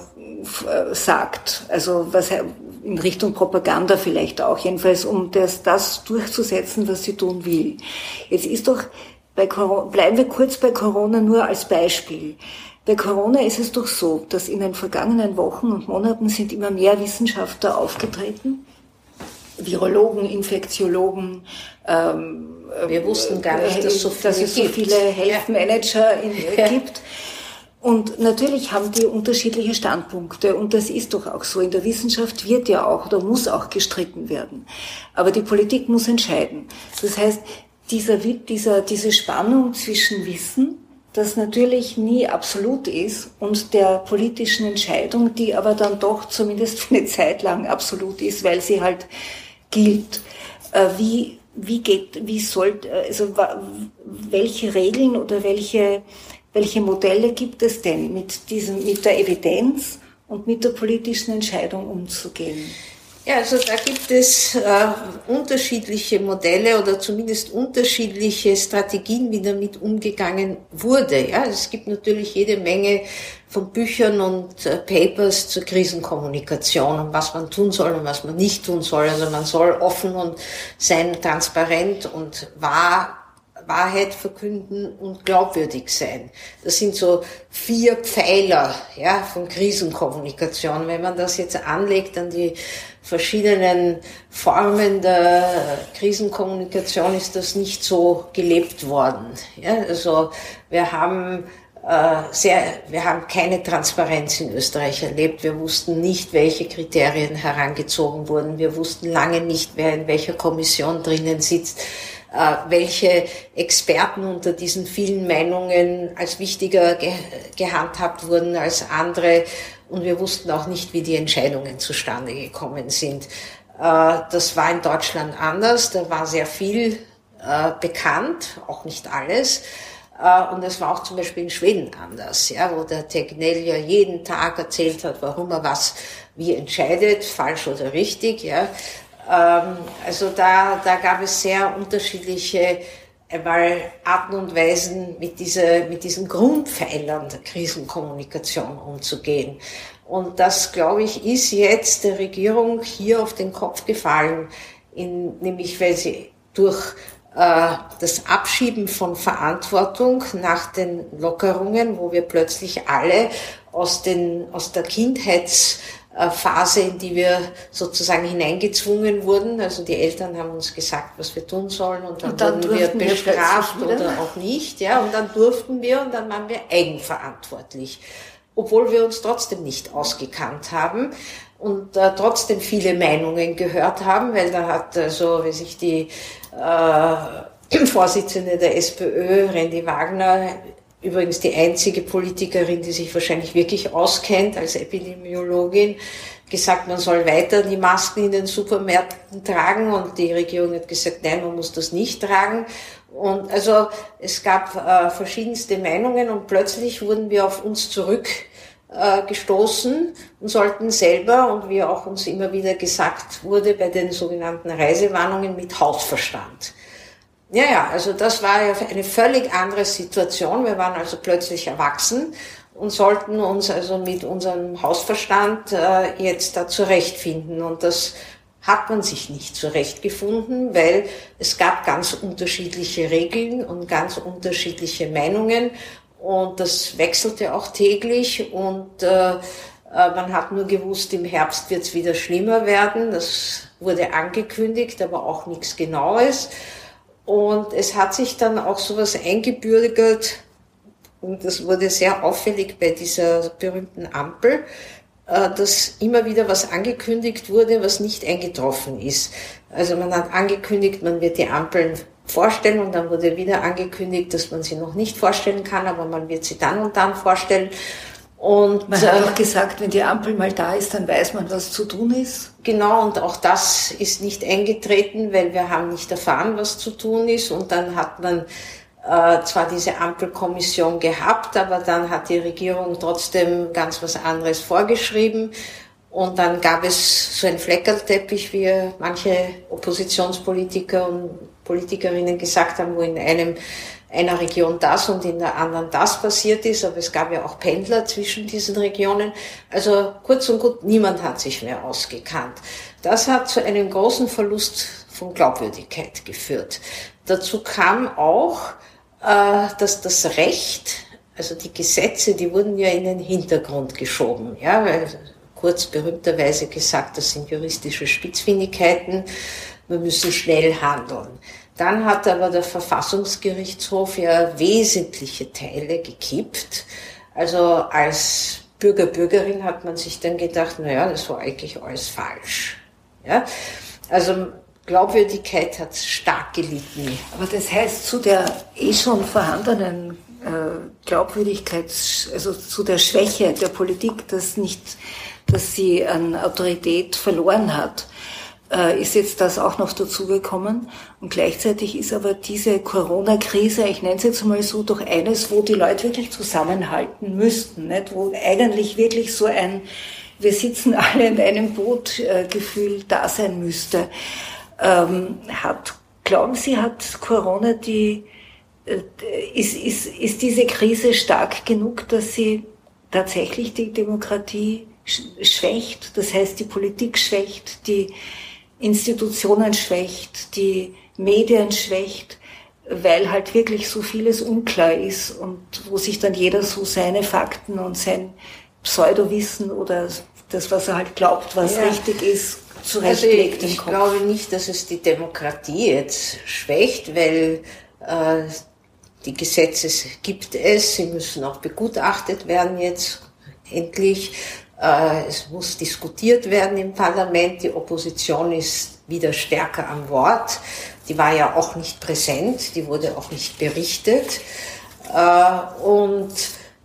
sagt. Also was in Richtung Propaganda vielleicht auch, jedenfalls um das, das durchzusetzen, was sie tun will. Jetzt ist doch bei Corona, bleiben wir kurz bei Corona nur als Beispiel. Bei Corona ist es doch so, dass in den vergangenen Wochen und Monaten sind immer mehr Wissenschaftler aufgetreten, Virologen, Infektiologen. Ähm, Wir wussten gar nicht, dass, so dass es so viele Health Manager in, ja. gibt. Und natürlich haben die unterschiedliche Standpunkte und das ist doch auch so. In der Wissenschaft wird ja auch oder muss auch gestritten werden. Aber die Politik muss entscheiden. Das heißt, dieser, dieser, diese Spannung zwischen Wissen das natürlich nie absolut ist und der politischen Entscheidung, die aber dann doch zumindest für eine Zeit lang absolut ist, weil sie halt gilt. Äh, wie, wie geht, wie soll, also welche Regeln oder welche, welche Modelle gibt es denn, mit diesem, mit der Evidenz und mit der politischen Entscheidung umzugehen? Ja, also da gibt es äh, unterschiedliche Modelle oder zumindest unterschiedliche Strategien, wie damit umgegangen wurde. Ja, es gibt natürlich jede Menge von Büchern und äh, Papers zur Krisenkommunikation und was man tun soll und was man nicht tun soll. Also man soll offen und sein, transparent und wahr Wahrheit verkünden und glaubwürdig sein. Das sind so vier Pfeiler ja, von Krisenkommunikation. Wenn man das jetzt anlegt an die verschiedenen Formen der Krisenkommunikation, ist das nicht so gelebt worden. Ja, also wir haben äh, sehr, wir haben keine Transparenz in Österreich erlebt. Wir wussten nicht, welche Kriterien herangezogen wurden. Wir wussten lange nicht, wer in welcher Kommission drinnen sitzt. Äh, welche Experten unter diesen vielen Meinungen als wichtiger ge gehandhabt wurden als andere. Und wir wussten auch nicht, wie die Entscheidungen zustande gekommen sind. Äh, das war in Deutschland anders. Da war sehr viel äh, bekannt, auch nicht alles. Und es war auch zum Beispiel in Schweden anders, ja, wo der Tegnell ja jeden Tag erzählt hat, warum er was wie entscheidet, falsch oder richtig. Ja. Ähm, also da, da gab es sehr unterschiedliche einmal Arten und Weisen, mit, dieser, mit diesen Grundpfeilern der Krisenkommunikation umzugehen. Und das, glaube ich, ist jetzt der Regierung hier auf den Kopf gefallen, in, nämlich weil sie durch äh, das Abschieben von Verantwortung nach den Lockerungen, wo wir plötzlich alle aus, den, aus der Kindheits äh, Phase, in die wir sozusagen hineingezwungen wurden. Also die Eltern haben uns gesagt, was wir tun sollen und dann, und dann wurden wir bestraft wir oder auch nicht. Ja, und dann durften wir und dann waren wir eigenverantwortlich. obwohl wir uns trotzdem nicht ausgekannt haben und äh, trotzdem viele Meinungen gehört haben, weil da hat also, wie sich die äh, Vorsitzende der SPÖ, Randy Wagner, übrigens die einzige Politikerin, die sich wahrscheinlich wirklich auskennt als Epidemiologin, gesagt, man soll weiter die Masken in den Supermärkten tragen und die Regierung hat gesagt, nein, man muss das nicht tragen. Und also es gab äh, verschiedenste Meinungen und plötzlich wurden wir auf uns zurückgestoßen äh, und sollten selber, und wie auch uns immer wieder gesagt wurde bei den sogenannten Reisewarnungen, mit Hausverstand. Ja, ja, also das war ja eine völlig andere Situation. Wir waren also plötzlich erwachsen und sollten uns also mit unserem Hausverstand äh, jetzt da zurechtfinden. Und das hat man sich nicht zurechtgefunden, weil es gab ganz unterschiedliche Regeln und ganz unterschiedliche Meinungen und das wechselte auch täglich und äh, äh man hat nur gewusst, im Herbst wird es wieder schlimmer werden. Das wurde angekündigt, aber auch nichts Genaues. Und es hat sich dann auch sowas eingebürgert, und das wurde sehr auffällig bei dieser berühmten Ampel, äh, dass immer wieder was angekündigt wurde, was nicht eingetroffen ist. Also man hat angekündigt, man wird die Ampeln vorstellen und dann wurde wieder angekündigt, dass man sie noch nicht vorstellen kann, aber man wird sie dann und dann vorstellen. Und man hat äh, auch gesagt, wenn die Ampel mal da ist, dann weiß man, was zu tun ist. Genau, und auch das ist nicht eingetreten, weil wir haben nicht erfahren, was zu tun ist. Und dann hat man äh, zwar diese Ampelkommission gehabt, aber dann hat die Regierung trotzdem ganz was anderes vorgeschrieben. Und dann gab es so einen Fleckerteppich, wie manche Oppositionspolitiker und Politikerinnen gesagt haben, wo in einem einer Region das und in der anderen das passiert ist, aber es gab ja auch Pendler zwischen diesen Regionen. Also kurz und gut, niemand hat sich mehr ausgekannt. Das hat zu einem großen Verlust von Glaubwürdigkeit geführt. Dazu kam auch, äh, dass das Recht, also die Gesetze, die wurden ja in den Hintergrund geschoben. Ja, weil kurz berühmterweise gesagt, das sind juristische Spitzfindigkeiten, wir müssen schnell handeln. Dann hat aber der Verfassungsgerichtshof ja wesentliche Teile gekippt. Also als Bürger, Bürgerin hat man sich dann gedacht, na ja, das war eigentlich alles falsch. Ja? Also Glaubwürdigkeit hat stark gelitten. Aber das heißt, zu der eh schon vorhandenen äh, Glaubwürdigkeit, also zu der Schwäche der Politik, dass nicht, dass sie an Autorität verloren hat, äh, ist jetzt das auch noch dazugekommen. Und gleichzeitig ist aber diese Corona-Krise, ich nenne es jetzt mal so, doch eines, wo die Leute wirklich zusammenhalten müssten, nicht? wo eigentlich wirklich so ein wir sitzen alle in einem Boot äh, Gefühl da sein müsste ähm, hat, glauben Sie, hat Corona die, äh, ist, ist, ist diese Krise stark genug, dass sie tatsächlich die Demokratie schwächt, das heißt die Politik schwächt, die Institutionen schwächt, die Medien schwächt, weil halt wirklich so vieles unklar ist und wo sich dann jeder so seine Fakten und sein Pseudowissen oder das, was er halt glaubt, was ja. richtig ist, zurechtlegt also ich, ich glaube nicht, dass es die Demokratie jetzt schwächt, weil äh, die Gesetze gibt es, sie müssen auch begutachtet werden jetzt endlich. Äh, es muss diskutiert werden im Parlament, die Opposition ist wieder stärker am Wort. Die war ja auch nicht präsent, die wurde auch nicht berichtet. Äh, und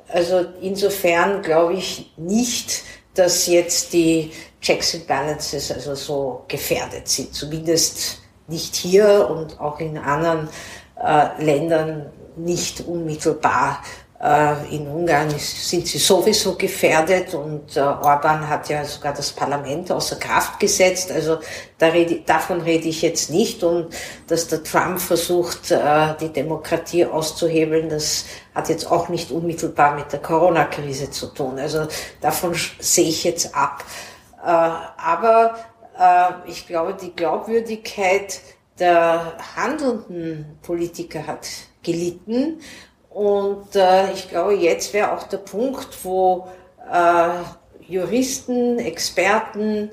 also insofern glaube ich nicht, dass jetzt die Checks and Balances also so gefährdet sind. Zumindest nicht hier und auch in anderen äh, Ländern nicht unmittelbar. Äh, in Ungarn sind sie sowieso gefährdet und äh, Orban hat ja sogar das Parlament außer Kraft gesetzt. Also da rede, davon rede ich jetzt nicht. Und dass der Trump versucht, äh, die Demokratie auszuhebeln, das hat jetzt auch nicht unmittelbar mit der Corona-Krise zu tun. Also davon sehe ich jetzt ab. Äh, aber ich glaube, die Glaubwürdigkeit der handelnden Politiker hat gelitten. Und äh, ich glaube, jetzt wäre auch der Punkt, wo Juristen, Experten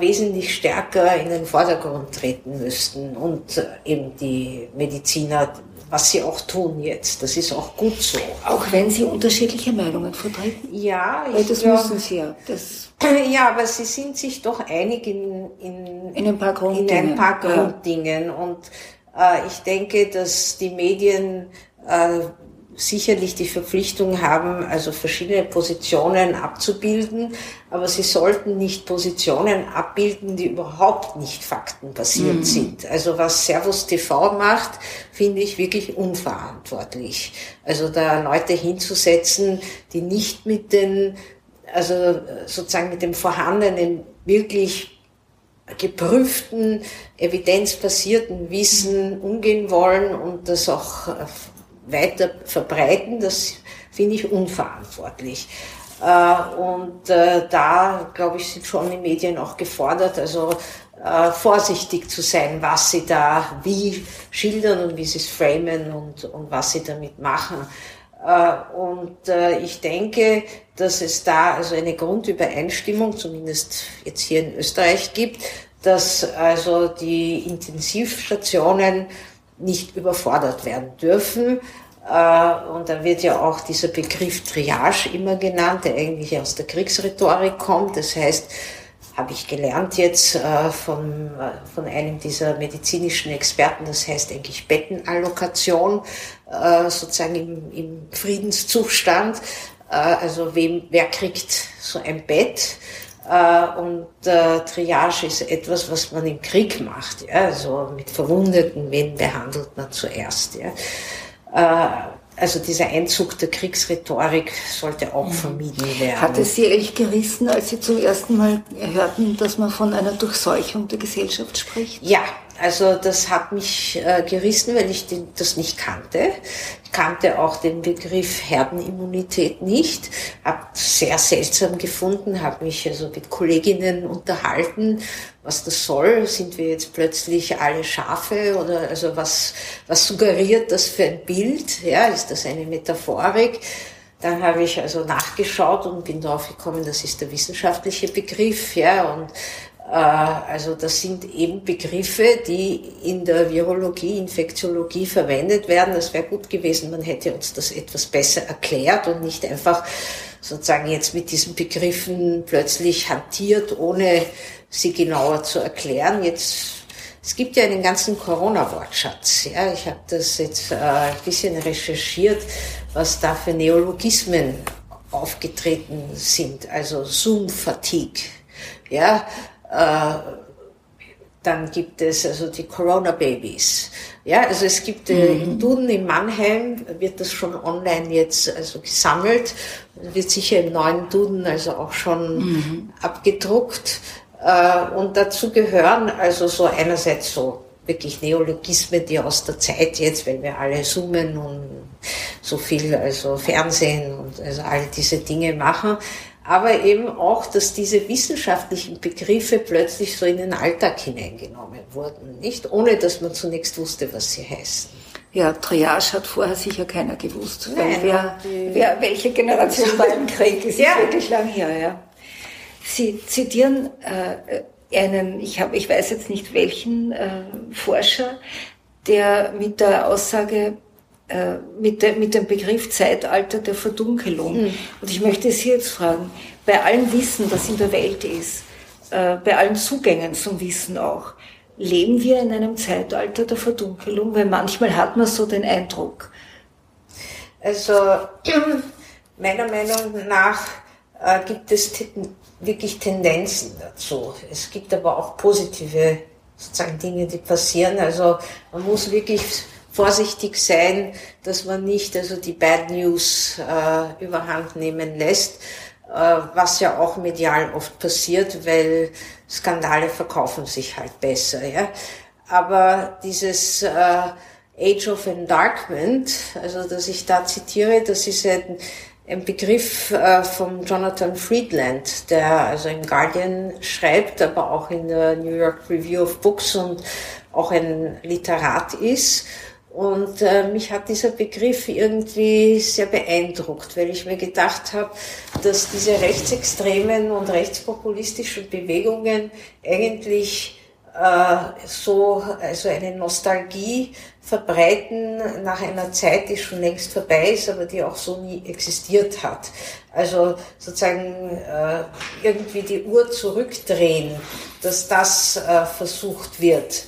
wesentlich stärker in den Vordergrund treten müssten und eben die Mediziner was sie auch tun jetzt. Das ist auch gut so. Auch wenn sie unterschiedliche Meinungen vertreten? Ja, ich Weil das glaub, müssen sie ja. Das ja, aber sie sind sich doch einig in, in, in ein paar Grunddingen. In ein paar Grunddingen. Ja. Und äh, ich denke, dass die Medien äh, sicherlich die Verpflichtung haben, also verschiedene Positionen abzubilden, aber sie sollten nicht Positionen abbilden, die überhaupt nicht faktenbasiert mhm. sind. Also was Servus TV macht, finde ich wirklich unverantwortlich. Also da Leute hinzusetzen, die nicht mit den, also sozusagen mit dem vorhandenen, wirklich geprüften, evidenzbasierten Wissen umgehen wollen und das auch weiter verbreiten, das finde ich unverantwortlich. Äh, und äh, da, glaube ich, sind schon die Medien auch gefordert, also äh, vorsichtig zu sein, was sie da wie schildern und wie sie es framen und, und was sie damit machen. Und ich denke, dass es da also eine Grundübereinstimmung, zumindest jetzt hier in Österreich gibt, dass also die Intensivstationen nicht überfordert werden dürfen. Äh, und da wird ja auch dieser Begriff Triage immer genannt, der eigentlich aus der Kriegsrhetorik kommt. Das heißt, habe ich gelernt jetzt äh, von, äh, von einem dieser medizinischen Experten, das heißt eigentlich Bettenallokation, sozusagen im, im Friedenszustand. Also wem, wer kriegt so ein Bett? Äh, und äh, Triage ist etwas, was man im Krieg macht. Ja? Also mit Verwundeten, wen behandelt man zuerst? Ja? Äh, also dieser Einzug der Kriegsrhetorik sollte auch mhm. vermieden werden. Hat es Sie eigentlich gerissen, als Sie zum ersten Mal hörten, dass man von einer Durchseuchung der Gesellschaft spricht? Ja, also das hat mich äh, gerissen, weil ich den, das nicht kannte. Ich kannte auch den Begriff Herdenimmunität nicht, habe sehr seltsam gefunden, habe mich also mit Kolleginnen unterhalten, was das soll. Sind wir jetzt plötzlich alle Schafe oder also was, was suggeriert das für ein Bild? Ja, ist das eine Metaphorik? Dann habe ich also nachgeschaut und bin darauf gekommen, das ist der wissenschaftliche Begriff, ja, und also das sind eben Begriffe, die in der Virologie, Infektiologie verwendet werden. Es wäre gut gewesen, man hätte uns das etwas besser erklärt und nicht einfach sozusagen jetzt mit diesen Begriffen plötzlich hantiert, ohne sie genauer zu erklären. Jetzt es gibt ja einen ganzen Corona-Wortschatz. Ja, ich habe das jetzt äh, ein bisschen recherchiert, was da für Neologismen aufgetreten sind. Also Zoom-Fatigue. Ja, äh, dann gibt es also die Corona Babies. Ja, also es gibt äh, mhm. im Duden in Mannheim wird das schon online jetzt also gesammelt, wird sicher im neuen Duden also auch schon mhm. abgedruckt. Äh, und dazu gehören also so einerseits so wirklich Neologismen, die aus der Zeit jetzt, wenn wir alle zoomen und so viel also Fernsehen und also all diese Dinge machen, aber eben auch, dass diese wissenschaftlichen Begriffe plötzlich so in den Alltag hineingenommen wurden, nicht ohne dass man zunächst wusste, was sie heißen. Ja, Triage hat vorher sicher keiner gewusst. Nein, wer, wer, welche Generation war im Krieg? Es ja. ist wirklich lang her, ja. Sie zitieren äh, einen, ich, hab, ich weiß jetzt nicht welchen äh, Forscher, der mit der Aussage äh, mit, de, mit dem Begriff Zeitalter der Verdunkelung. Mhm. Und ich möchte Sie jetzt fragen, bei allem Wissen, das in der Welt ist, äh, bei allen Zugängen zum Wissen auch, leben wir in einem Zeitalter der Verdunkelung? Weil manchmal hat man so den Eindruck. Also meiner Meinung nach äh, gibt es wirklich Tendenzen dazu. Es gibt aber auch positive sozusagen Dinge, die passieren. Also man muss wirklich vorsichtig sein, dass man nicht also die Bad News äh, überhand nehmen lässt, äh, was ja auch medial oft passiert, weil Skandale verkaufen sich halt besser. Ja? Aber dieses äh, Age of Endarkment, also dass ich da zitiere, das ist ein, ein Begriff äh, von Jonathan Friedland, der also im Guardian schreibt, aber auch in der New York Review of Books und auch ein Literat ist. Und äh, mich hat dieser Begriff irgendwie sehr beeindruckt, weil ich mir gedacht habe, dass diese rechtsextremen und rechtspopulistischen Bewegungen eigentlich äh, so also eine Nostalgie verbreiten nach einer Zeit, die schon längst vorbei ist, aber die auch so nie existiert hat. Also sozusagen äh, irgendwie die Uhr zurückdrehen, dass das äh, versucht wird.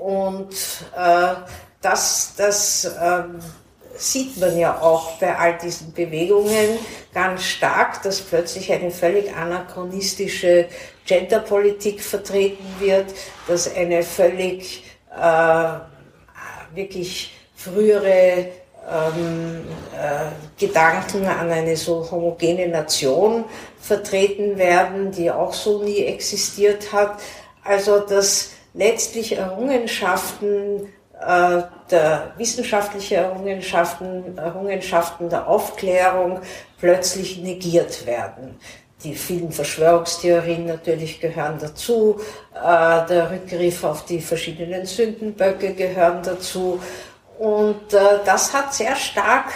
Und äh, das, das ähm, sieht man ja auch bei all diesen Bewegungen ganz stark, dass plötzlich eine völlig anachronistische Genderpolitik vertreten wird, dass eine völlig äh, wirklich frühere ähm, äh, Gedanken an eine so homogene Nation vertreten werden, die auch so nie existiert hat. Also dass letztlich Errungenschaften der wissenschaftliche Errungenschaften, Errungenschaften der Aufklärung plötzlich negiert werden. Die vielen Verschwörungstheorien natürlich gehören dazu, äh, der Rückgriff auf die verschiedenen Sündenböcke gehören dazu. Und äh, das hat sehr stark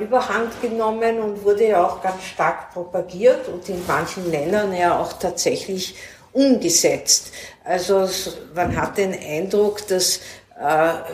überhand genommen und wurde ja auch ganz stark propagiert und in manchen Ländern ja auch tatsächlich umgesetzt. Also man hat den Eindruck, dass äh,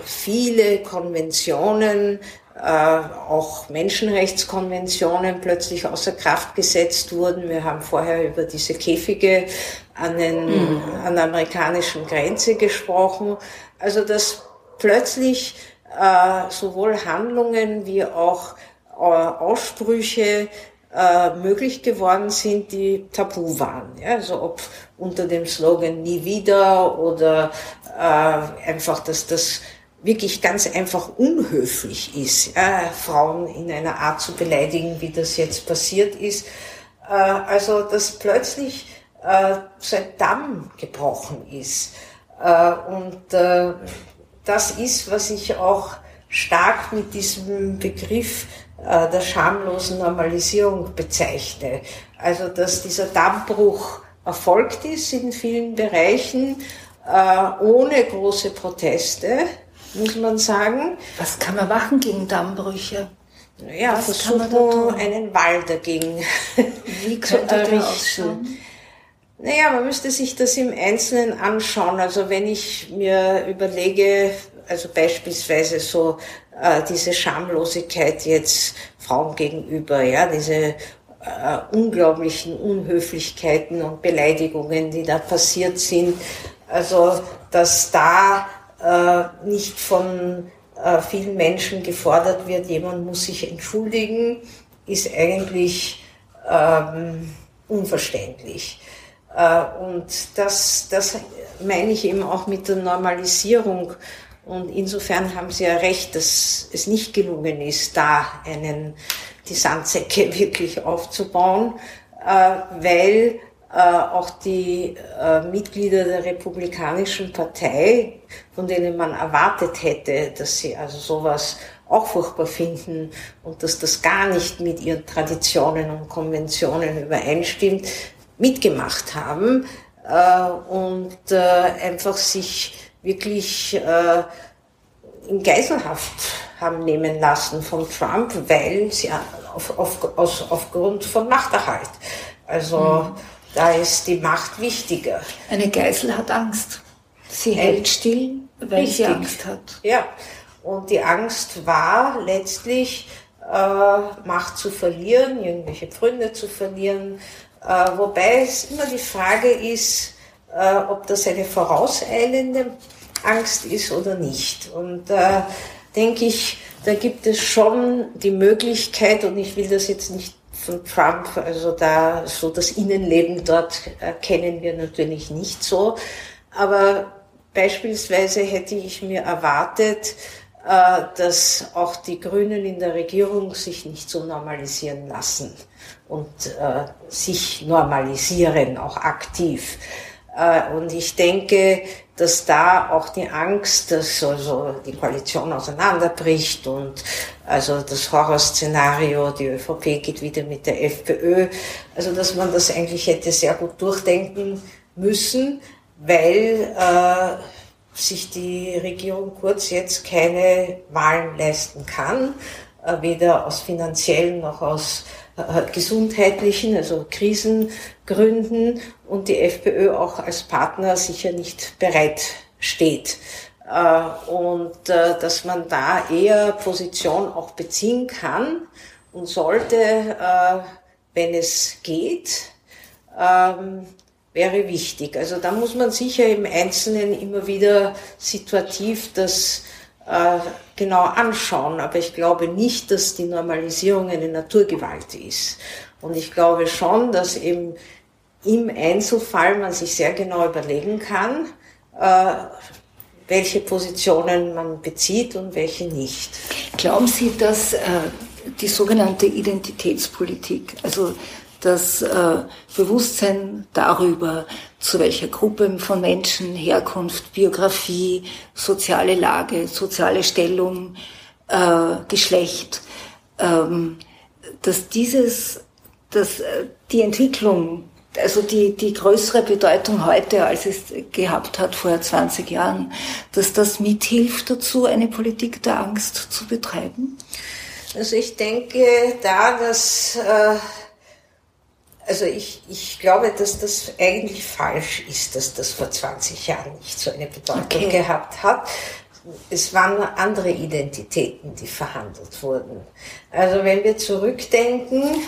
viele Konventionen, äh, auch Menschenrechtskonventionen plötzlich außer Kraft gesetzt wurden. Wir haben vorher über diese Käfige an, den, mhm. an der amerikanischen Grenze gesprochen. Also dass plötzlich äh, sowohl Handlungen wie auch äh, Aussprüche äh, möglich geworden sind, die tabu waren. Ja, also ob unter dem Slogan nie wieder oder äh, einfach, dass das wirklich ganz einfach unhöflich ist, äh, Frauen in einer Art zu beleidigen, wie das jetzt passiert ist. Äh, also, dass plötzlich äh, so ein Damm gebrochen ist. Äh, und äh, das ist, was ich auch stark mit diesem Begriff äh, der schamlosen Normalisierung bezeichne. Also, dass dieser Dammbruch erfolgt ist in vielen Bereichen, äh, ohne große Proteste, muss man sagen. Was kann man machen gegen Dammbrüche? Ja, Was versuchen, einen Wall dagegen Wie zu errichten. Naja, man müsste sich das im Einzelnen anschauen. Also wenn ich mir überlege, also beispielsweise so äh, diese Schamlosigkeit jetzt Frauen gegenüber, ja, diese äh, unglaublichen Unhöflichkeiten und Beleidigungen, die da passiert sind. Also, dass da äh, nicht von äh, vielen Menschen gefordert wird, jemand muss sich entschuldigen, ist eigentlich ähm, unverständlich. Äh, und das, das meine ich eben auch mit der Normalisierung und insofern haben Sie ja recht, dass es nicht gelungen ist, da einen, die Sandsäcke wirklich aufzubauen, äh, weil äh, auch die äh, Mitglieder der Republikanischen Partei, von denen man erwartet hätte, dass sie also sowas auch furchtbar finden und dass das gar nicht mit ihren Traditionen und Konventionen übereinstimmt, mitgemacht haben und einfach sich wirklich äh, in Geiselhaft haben nehmen lassen von Trump, weil sie auf, auf, aus, aufgrund von Machterhalt. Also mhm. da ist die Macht wichtiger. Eine Geisel hat Angst. Sie hält still, weil Richtig. sie Angst hat. Ja, und die Angst war letztlich, äh, Macht zu verlieren, irgendwelche Pfründe zu verlieren. Äh, wobei es immer die Frage ist, äh, ob das eine vorauseilende Angst ist oder nicht. Und äh, denke ich, da gibt es schon die Möglichkeit, und ich will das jetzt nicht von Trump, also da so das Innenleben dort äh, kennen wir natürlich nicht so, aber beispielsweise hätte ich mir erwartet, äh, dass auch die Grünen in der Regierung sich nicht so normalisieren lassen und äh, sich normalisieren, auch aktiv. Äh, und ich denke, dass da auch die Angst, dass also die Koalition auseinanderbricht und also das Horrorszenario, die ÖVP geht wieder mit der FPÖ, also dass man das eigentlich hätte sehr gut durchdenken müssen, weil äh, sich die Regierung Kurz jetzt keine Wahlen leisten kann, äh, weder aus finanziellen noch aus äh, gesundheitlichen, also Krisengründen und die FPÖ auch als Partner sicher nicht bereit steht. Äh, und äh, dass man da eher Position auch beziehen kann und sollte, äh, wenn es geht, ähm, wäre wichtig. Also da muss man sicher im Einzelnen immer wieder situativ das genau anschauen. Aber ich glaube nicht, dass die Normalisierung eine Naturgewalt ist. Und ich glaube schon, dass eben im Einzelfall man sich sehr genau überlegen kann, welche Positionen man bezieht und welche nicht. Glauben Sie, dass äh, die sogenannte Identitätspolitik, also das äh, Bewusstsein darüber, zu welcher Gruppe von Menschen, Herkunft, Biografie, soziale Lage, soziale Stellung, äh, Geschlecht, ähm, dass dieses, dass äh, die Entwicklung also die, die größere Bedeutung heute, als es gehabt hat vor 20 Jahren, dass das mithilft dazu, eine Politik der Angst zu betreiben? Also ich denke da, dass, äh, also ich, ich glaube, dass das eigentlich falsch ist, dass das vor 20 Jahren nicht so eine Bedeutung okay. gehabt hat. Es waren andere Identitäten, die verhandelt wurden. Also wenn wir zurückdenken,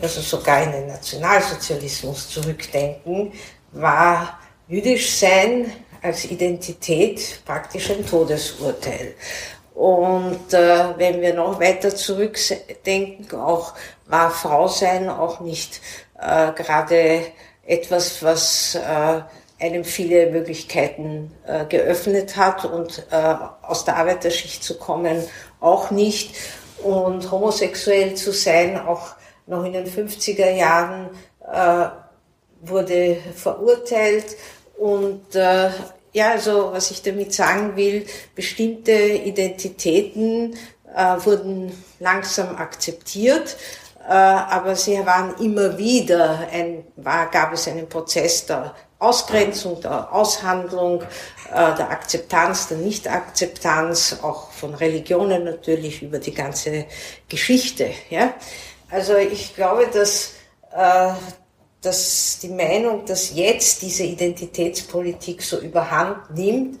also sogar in den Nationalsozialismus zurückdenken, war jüdisch sein als Identität praktisch ein Todesurteil. Und äh, wenn wir noch weiter zurückdenken, auch war Frau sein auch nicht äh, gerade etwas, was äh, einem viele Möglichkeiten äh, geöffnet hat und äh, aus der Arbeiterschicht zu kommen auch nicht und homosexuell zu sein auch noch in den 50er Jahren äh, wurde verurteilt und äh, ja, also was ich damit sagen will, bestimmte Identitäten äh, wurden langsam akzeptiert, äh, aber sie waren immer wieder ein, war, gab es einen Prozess der Ausgrenzung, der Aushandlung, äh, der Akzeptanz, der Nichtakzeptanz, auch von Religionen natürlich über die ganze Geschichte. Ja. Also ich glaube, dass, äh, dass die Meinung, dass jetzt diese Identitätspolitik so überhand nimmt,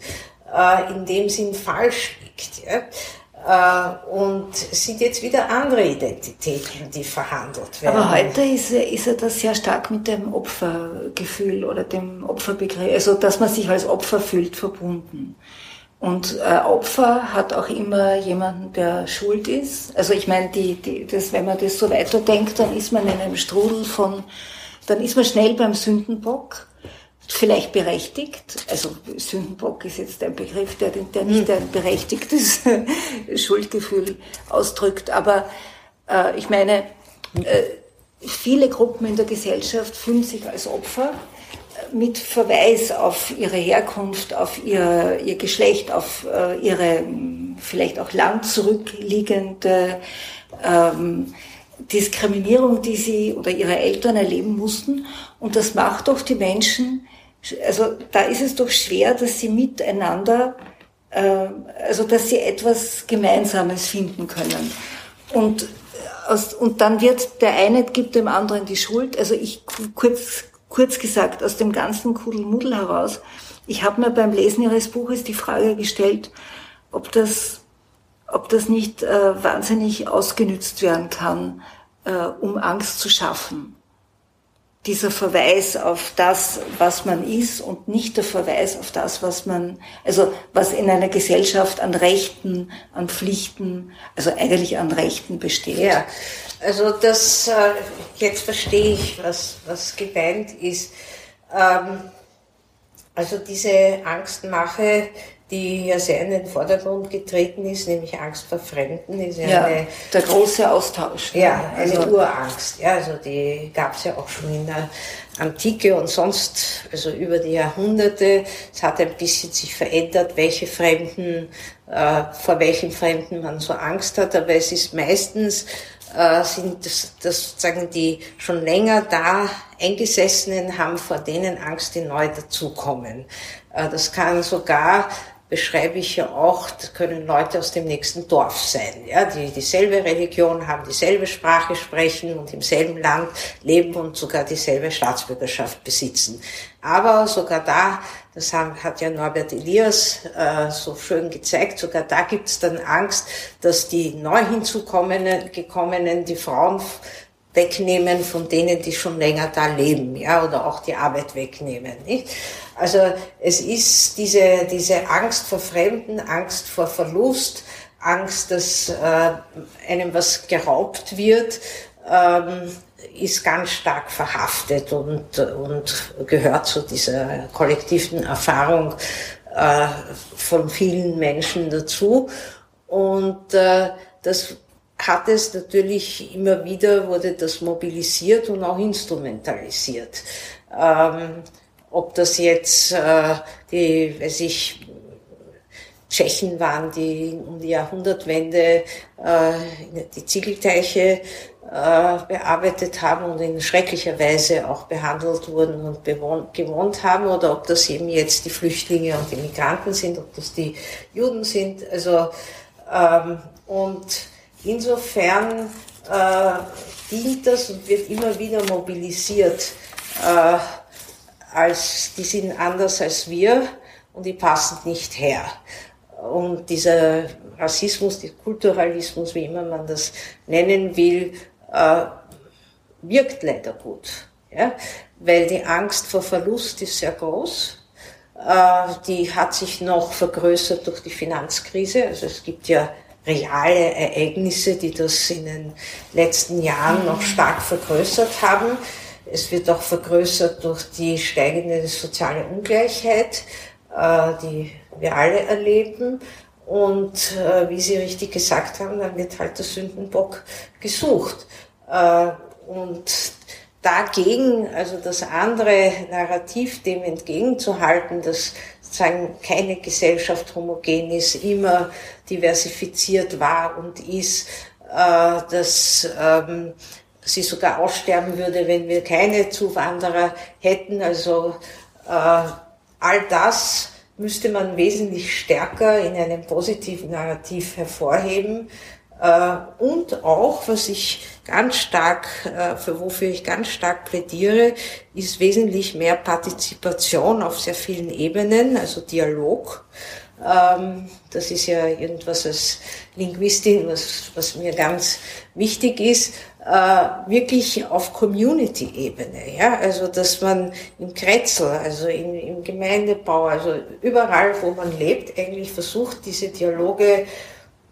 äh, in dem Sinn falsch liegt. Ja? Äh, und es sind jetzt wieder andere Identitäten, die verhandelt werden. Aber heute ist, ist er das sehr stark mit dem Opfergefühl oder dem Opferbegriff, also dass man sich als Opfer fühlt, verbunden. Und äh, Opfer hat auch immer jemanden, der schuld ist. Also ich meine, die, die, das, wenn man das so weiterdenkt, dann ist man in einem Strudel von, dann ist man schnell beim Sündenbock, vielleicht berechtigt. Also Sündenbock ist jetzt ein Begriff, der, der nicht hm. ein berechtigtes Schuldgefühl ausdrückt. Aber äh, ich meine, äh, viele Gruppen in der Gesellschaft fühlen sich als Opfer mit Verweis auf ihre Herkunft, auf ihr, ihr Geschlecht, auf äh, ihre vielleicht auch lang zurückliegende ähm, Diskriminierung, die sie oder ihre Eltern erleben mussten. Und das macht doch die Menschen, also da ist es doch schwer, dass sie miteinander, äh, also dass sie etwas Gemeinsames finden können. Und, aus, und dann wird der eine gibt dem anderen die Schuld. Also ich kurz kurz gesagt, aus dem ganzen Kuddelmuddel heraus, ich habe mir beim Lesen Ihres Buches die Frage gestellt, ob das, ob das nicht äh, wahnsinnig ausgenützt werden kann, äh, um Angst zu schaffen. Dieser Verweis auf das, was man ist und nicht der Verweis auf das, was man, also was in einer Gesellschaft an Rechten, an Pflichten, also eigentlich an Rechten besteht. Ja, also das, äh, jetzt verstehe ich, was, was gemeint ist. Ähm, also diese Angstmache, die ja sehr in den Vordergrund getreten ist, nämlich Angst vor Fremden, ist ja, ja eine, der große Austausch. Ne? Ja, eine also, Urangst. Ja, also die gab es ja auch schon in der Antike und sonst, also über die Jahrhunderte. Es hat ein bisschen sich verändert, welche Fremden, äh, vor welchen Fremden man so Angst hat, aber es ist meistens äh, sind das, das sozusagen die schon länger da Eingesessenen haben vor denen Angst, die neu dazukommen. Äh, das kann sogar beschreibe ich ja auch, das können Leute aus dem nächsten Dorf sein, ja, die dieselbe Religion haben, dieselbe Sprache sprechen und im selben Land leben und sogar dieselbe Staatsbürgerschaft besitzen. Aber sogar da, das hat ja Norbert Elias äh, so schön gezeigt, sogar da gibt es dann Angst, dass die neu hinzukommenen, gekommenen, die Frauen wegnehmen von denen, die schon länger da leben, ja, oder auch die Arbeit wegnehmen, nicht? Also es ist diese, diese Angst vor Fremden, Angst vor Verlust, Angst, dass äh, einem was geraubt wird, ähm, ist ganz stark verhaftet und, und gehört zu dieser kollektiven Erfahrung äh, von vielen Menschen dazu. Und äh, das hat es natürlich immer wieder, wurde das mobilisiert und auch instrumentalisiert. Ähm, ob das jetzt äh, die, weiß ich, Tschechen waren, die um die Jahrhundertwende äh, die Ziegelteiche äh, bearbeitet haben und in schrecklicher Weise auch behandelt wurden und gewohnt haben, oder ob das eben jetzt die Flüchtlinge und die Migranten sind, ob das die Juden sind. Also ähm, und Insofern äh, dient das und wird immer wieder mobilisiert, äh, als die sind anders als wir und die passen nicht her. Und dieser Rassismus, der Kulturalismus, wie immer man das nennen will, äh, wirkt leider gut. Ja? Weil die Angst vor Verlust ist sehr groß. Äh, die hat sich noch vergrößert durch die Finanzkrise. Also es gibt ja reale Ereignisse, die das in den letzten Jahren noch stark vergrößert haben. Es wird auch vergrößert durch die steigende soziale Ungleichheit, äh, die wir alle erleben. Und äh, wie Sie richtig gesagt haben, dann wird halt der Sündenbock gesucht. Äh, und dagegen, also das andere Narrativ dem entgegenzuhalten, dass sagen, keine Gesellschaft homogen ist, immer diversifiziert war und ist, äh, dass ähm, sie sogar aussterben würde, wenn wir keine Zuwanderer hätten. Also äh, all das müsste man wesentlich stärker in einem positiven Narrativ hervorheben. Äh, und auch, was ich ganz stark, äh, für wofür ich ganz stark plädiere, ist wesentlich mehr Partizipation auf sehr vielen Ebenen, also Dialog. Ähm, das ist ja irgendwas als Linguistin, was, was mir ganz wichtig ist, äh, wirklich auf Community-Ebene, ja, also dass man im Kretzel, also in, im Gemeindebau, also überall, wo man lebt, eigentlich versucht, diese Dialoge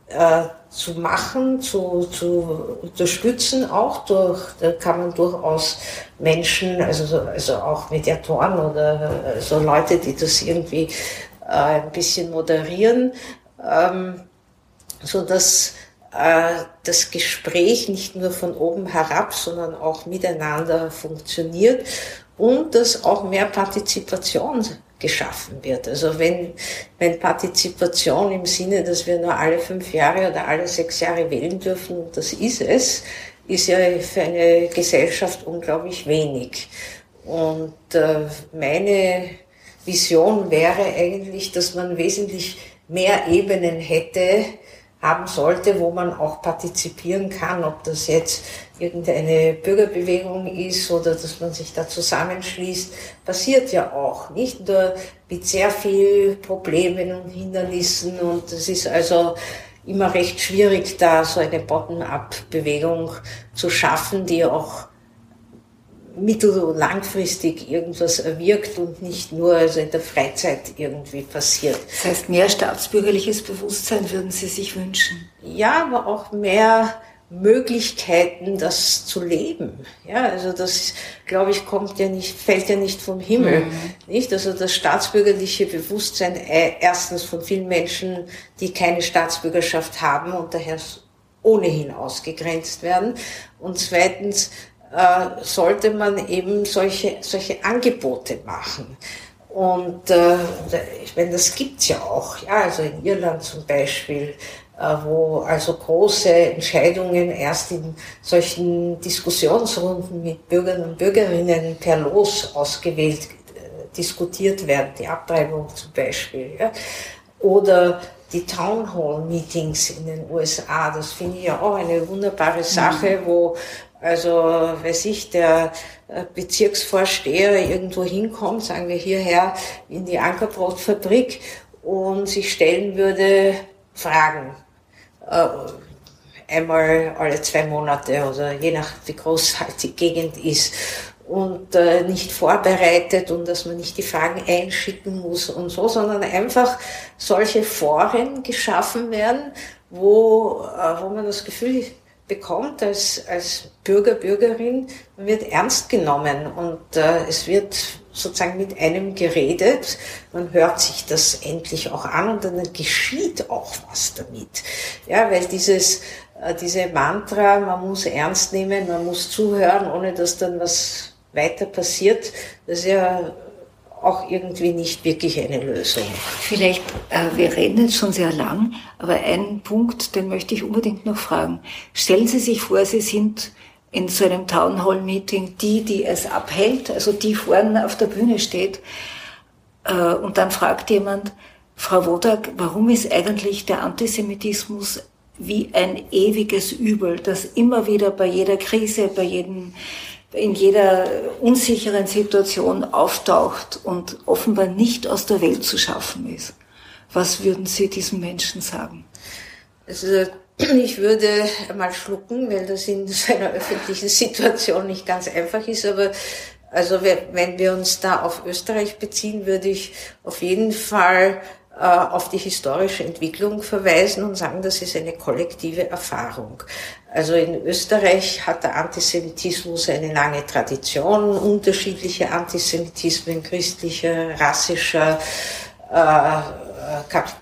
äh, zu machen, zu, zu unterstützen, auch durch, da kann man durchaus Menschen, also, also auch Mediatoren oder äh, so Leute, die das irgendwie äh, ein bisschen moderieren, ähm, so dass äh, das Gespräch nicht nur von oben herab, sondern auch miteinander funktioniert und dass auch mehr Partizipation geschaffen wird. Also wenn, wenn Partizipation im Sinne, dass wir nur alle fünf Jahre oder alle sechs Jahre wählen dürfen, und das ist es, ist ja für eine Gesellschaft unglaublich wenig. Und äh, meine Vision wäre eigentlich, dass man wesentlich mehr Ebenen hätte, haben sollte, wo man auch partizipieren kann, ob das jetzt irgendeine Bürgerbewegung ist oder dass man sich da zusammenschließt, passiert ja auch, nicht nur mit sehr viel Problemen und Hindernissen und es ist also immer recht schwierig, da so eine Bottom-up-Bewegung zu schaffen, die auch mittel- und langfristig irgendwas erwirkt und nicht nur also in der Freizeit irgendwie passiert. Das heißt, mehr staatsbürgerliches Bewusstsein würden Sie sich wünschen? Ja, aber auch mehr Möglichkeiten, das zu leben. Ja, also das, glaube ich, kommt ja nicht, fällt ja nicht vom Himmel, mhm. nicht? Also das staatsbürgerliche Bewusstsein äh, erstens von vielen Menschen, die keine Staatsbürgerschaft haben und daher ohnehin ausgegrenzt werden und zweitens äh, sollte man eben solche, solche Angebote machen. Und äh, ich meine, das gibt's ja auch. Ja, also in Irland zum Beispiel, wo also große Entscheidungen erst in solchen Diskussionsrunden mit Bürgern und Bürgerinnen per Los ausgewählt äh, diskutiert werden, die Abtreibung zum Beispiel. Ja. Oder die Town Hall Meetings in den USA, das finde ich ja auch eine wunderbare Sache, mhm. wo also, weiß ich, der äh, Bezirksvorsteher irgendwo hinkommt, sagen wir hierher in die Ankerbrotfabrik und sich stellen würde Fragen. Äh, einmal alle zwei Monate oder je nach wie groß halt die Gegend ist. Und äh, nicht vorbereitet und dass man nicht die Fragen einschicken muss und so, sondern einfach solche Foren geschaffen werden, wo, äh, wo man das Gefühl bekommt als, als Bürger, Bürgerin, man wird ernst genommen und äh, es wird sozusagen mit einem geredet, man hört sich das endlich auch an und dann geschieht auch was damit. Ja, weil dieses, äh, diese Mantra, man muss ernst nehmen, man muss zuhören, ohne dass dann was weiter passiert, das ist ja auch irgendwie nicht wirklich eine Lösung. Vielleicht, äh, wir reden jetzt schon sehr lang, aber einen Punkt, den möchte ich unbedingt noch fragen. Stellen Sie sich vor, Sie sind in so einem Town Hall Meeting die, die es abhält, also die vorne auf der Bühne steht, äh, und dann fragt jemand, Frau Wodak, warum ist eigentlich der Antisemitismus wie ein ewiges Übel, das immer wieder bei jeder Krise, bei jedem in jeder unsicheren Situation auftaucht und offenbar nicht aus der Welt zu schaffen ist. Was würden Sie diesen Menschen sagen? Also ich würde mal schlucken, weil das in so einer öffentlichen Situation nicht ganz einfach ist, aber also wenn wir uns da auf Österreich beziehen, würde ich auf jeden Fall äh, auf die historische Entwicklung verweisen und sagen, das ist eine kollektive Erfahrung. Also in Österreich hat der Antisemitismus eine lange Tradition, unterschiedliche Antisemitismen, christlicher, rassischer, äh,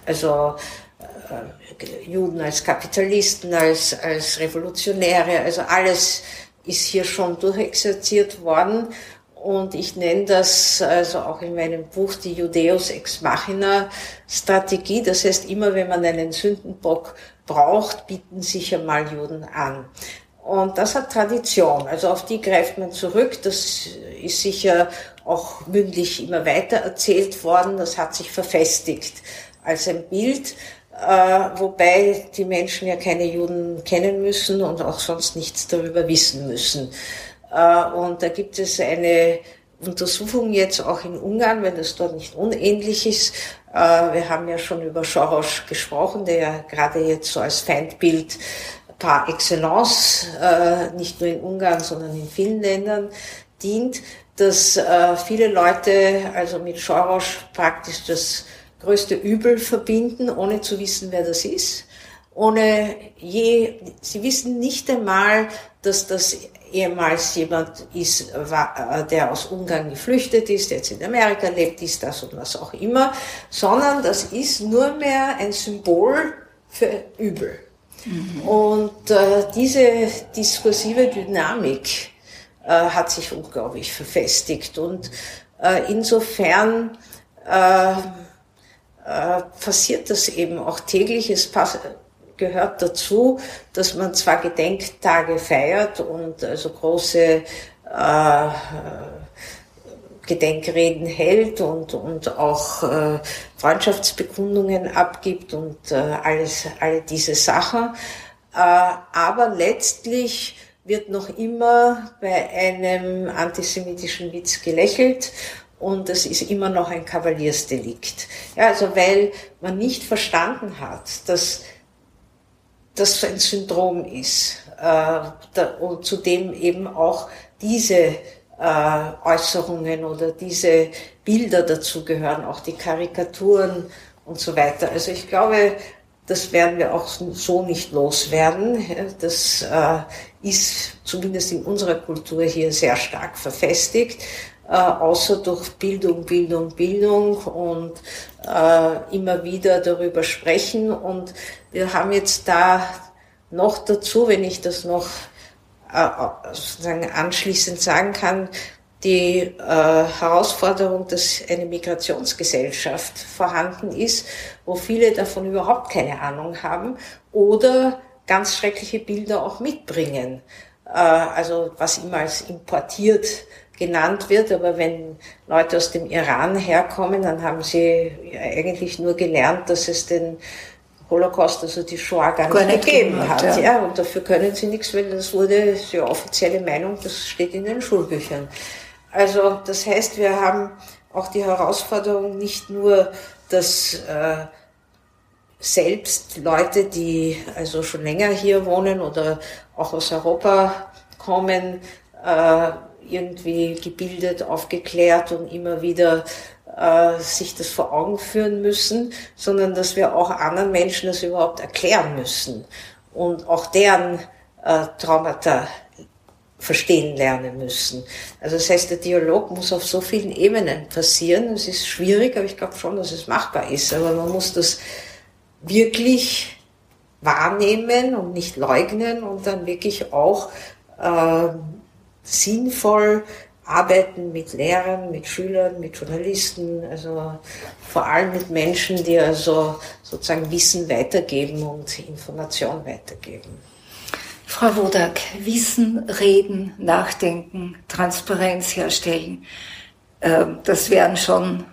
also äh, Juden als Kapitalisten, als, als Revolutionäre, also alles ist hier schon durchexerziert worden und ich nenne das also auch in meinem Buch die Judeus ex machina Strategie. Das heißt, immer wenn man einen Sündenbock braucht, bieten sich einmal Juden an. Und das hat Tradition. Also auf die greift man zurück. Das ist sicher auch mündlich immer weiter erzählt worden. Das hat sich verfestigt als ein Bild. Äh, wobei die Menschen ja keine Juden kennen müssen und auch sonst nichts darüber wissen müssen. Äh, und da gibt es eine Untersuchung jetzt auch in Ungarn, wenn das dort nicht unähnlich ist. Äh, wir haben ja schon über Soros gesprochen, der ja gerade jetzt so als Feindbild par excellence, äh, nicht nur in Ungarn, sondern in vielen Ländern dient, dass viele Leute also mit Soros praktisch das größte Übel verbinden, ohne zu wissen, wer das ist. Ohne je, sie wissen nicht einmal, dass das ehemals jemand ist, äh, der aus Ungarn geflüchtet ist, jetzt in Amerika lebt, ist das und was auch immer, sondern das ist nur mehr ein Symbol für Übel. Mhm. Und äh, diese diskursive Dynamik äh, hat sich unglaublich verfestigt. Und äh, insofern äh, passiert das eben auch täglich. Es gehört dazu, dass man zwar Gedenktage feiert und also große äh, Gedenkreden hält und, und auch äh, Freundschaftsbekundungen abgibt und alles, alle diese Sachen. Aber letztlich wird noch immer bei einem antisemitischen Witz gelächelt und es ist immer noch ein Kavaliersdelikt. Ja, also weil man nicht verstanden hat, dass das ein Syndrom ist äh, und zudem eben auch diese äh, Äußerungen oder diese Bilder dazugehören, auch die Karikaturen und so weiter. Also ich glaube, das werden wir auch so nicht loswerden. Das äh, ist zumindest in unserer Kultur hier sehr stark verfestigt, äh, außer durch Bildung, Bildung, Bildung und äh, immer wieder darüber sprechen. Und wir haben jetzt da noch dazu, wenn ich das noch äh, sozusagen anschließend sagen kann, die äh, Herausforderung, dass eine Migrationsgesellschaft vorhanden ist, wo viele davon überhaupt keine Ahnung haben oder ganz schreckliche Bilder auch mitbringen. Äh, also was immer als importiert genannt wird, aber wenn Leute aus dem Iran herkommen, dann haben sie eigentlich nur gelernt, dass es den Holocaust, also die Shoah gar, nicht gegeben hat. Ja. ja. und dafür können sie nichts, weil das wurde, das ist ja offizielle Meinung, das steht in den Schulbüchern. Also das heißt, wir haben auch die Herausforderung nicht nur, dass äh, selbst Leute, die also schon länger hier wohnen oder auch aus Europa kommen, äh, irgendwie gebildet, aufgeklärt und immer wieder äh, sich das vor Augen führen müssen, sondern dass wir auch anderen Menschen das überhaupt erklären müssen und auch deren äh, Traumata verstehen lernen müssen. Also das heißt, der Dialog muss auf so vielen Ebenen passieren. Es ist schwierig, aber ich glaube schon, dass es machbar ist. Aber man muss das wirklich wahrnehmen und nicht leugnen und dann wirklich auch äh, sinnvoll arbeiten mit Lehrern, mit Schülern, mit Journalisten, also vor allem mit Menschen, die also sozusagen Wissen weitergeben und Information weitergeben. Frau Wodak, Wissen, Reden, Nachdenken, Transparenz herstellen, ähm, das wären schon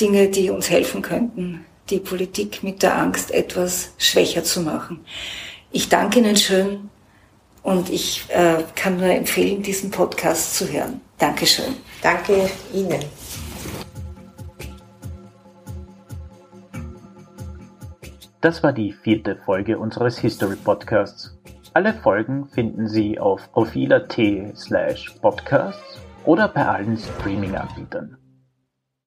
Dinge, die uns helfen könnten, die Politik mit der Angst etwas schwächer zu machen. Ich danke Ihnen schön und ich äh, kann nur empfehlen, diesen Podcast zu hören. Dankeschön. Danke Ihnen. Das war die vierte Folge unseres History Podcasts. Alle Folgen finden Sie auf profil.at slash podcasts oder bei allen Streaming-Anbietern.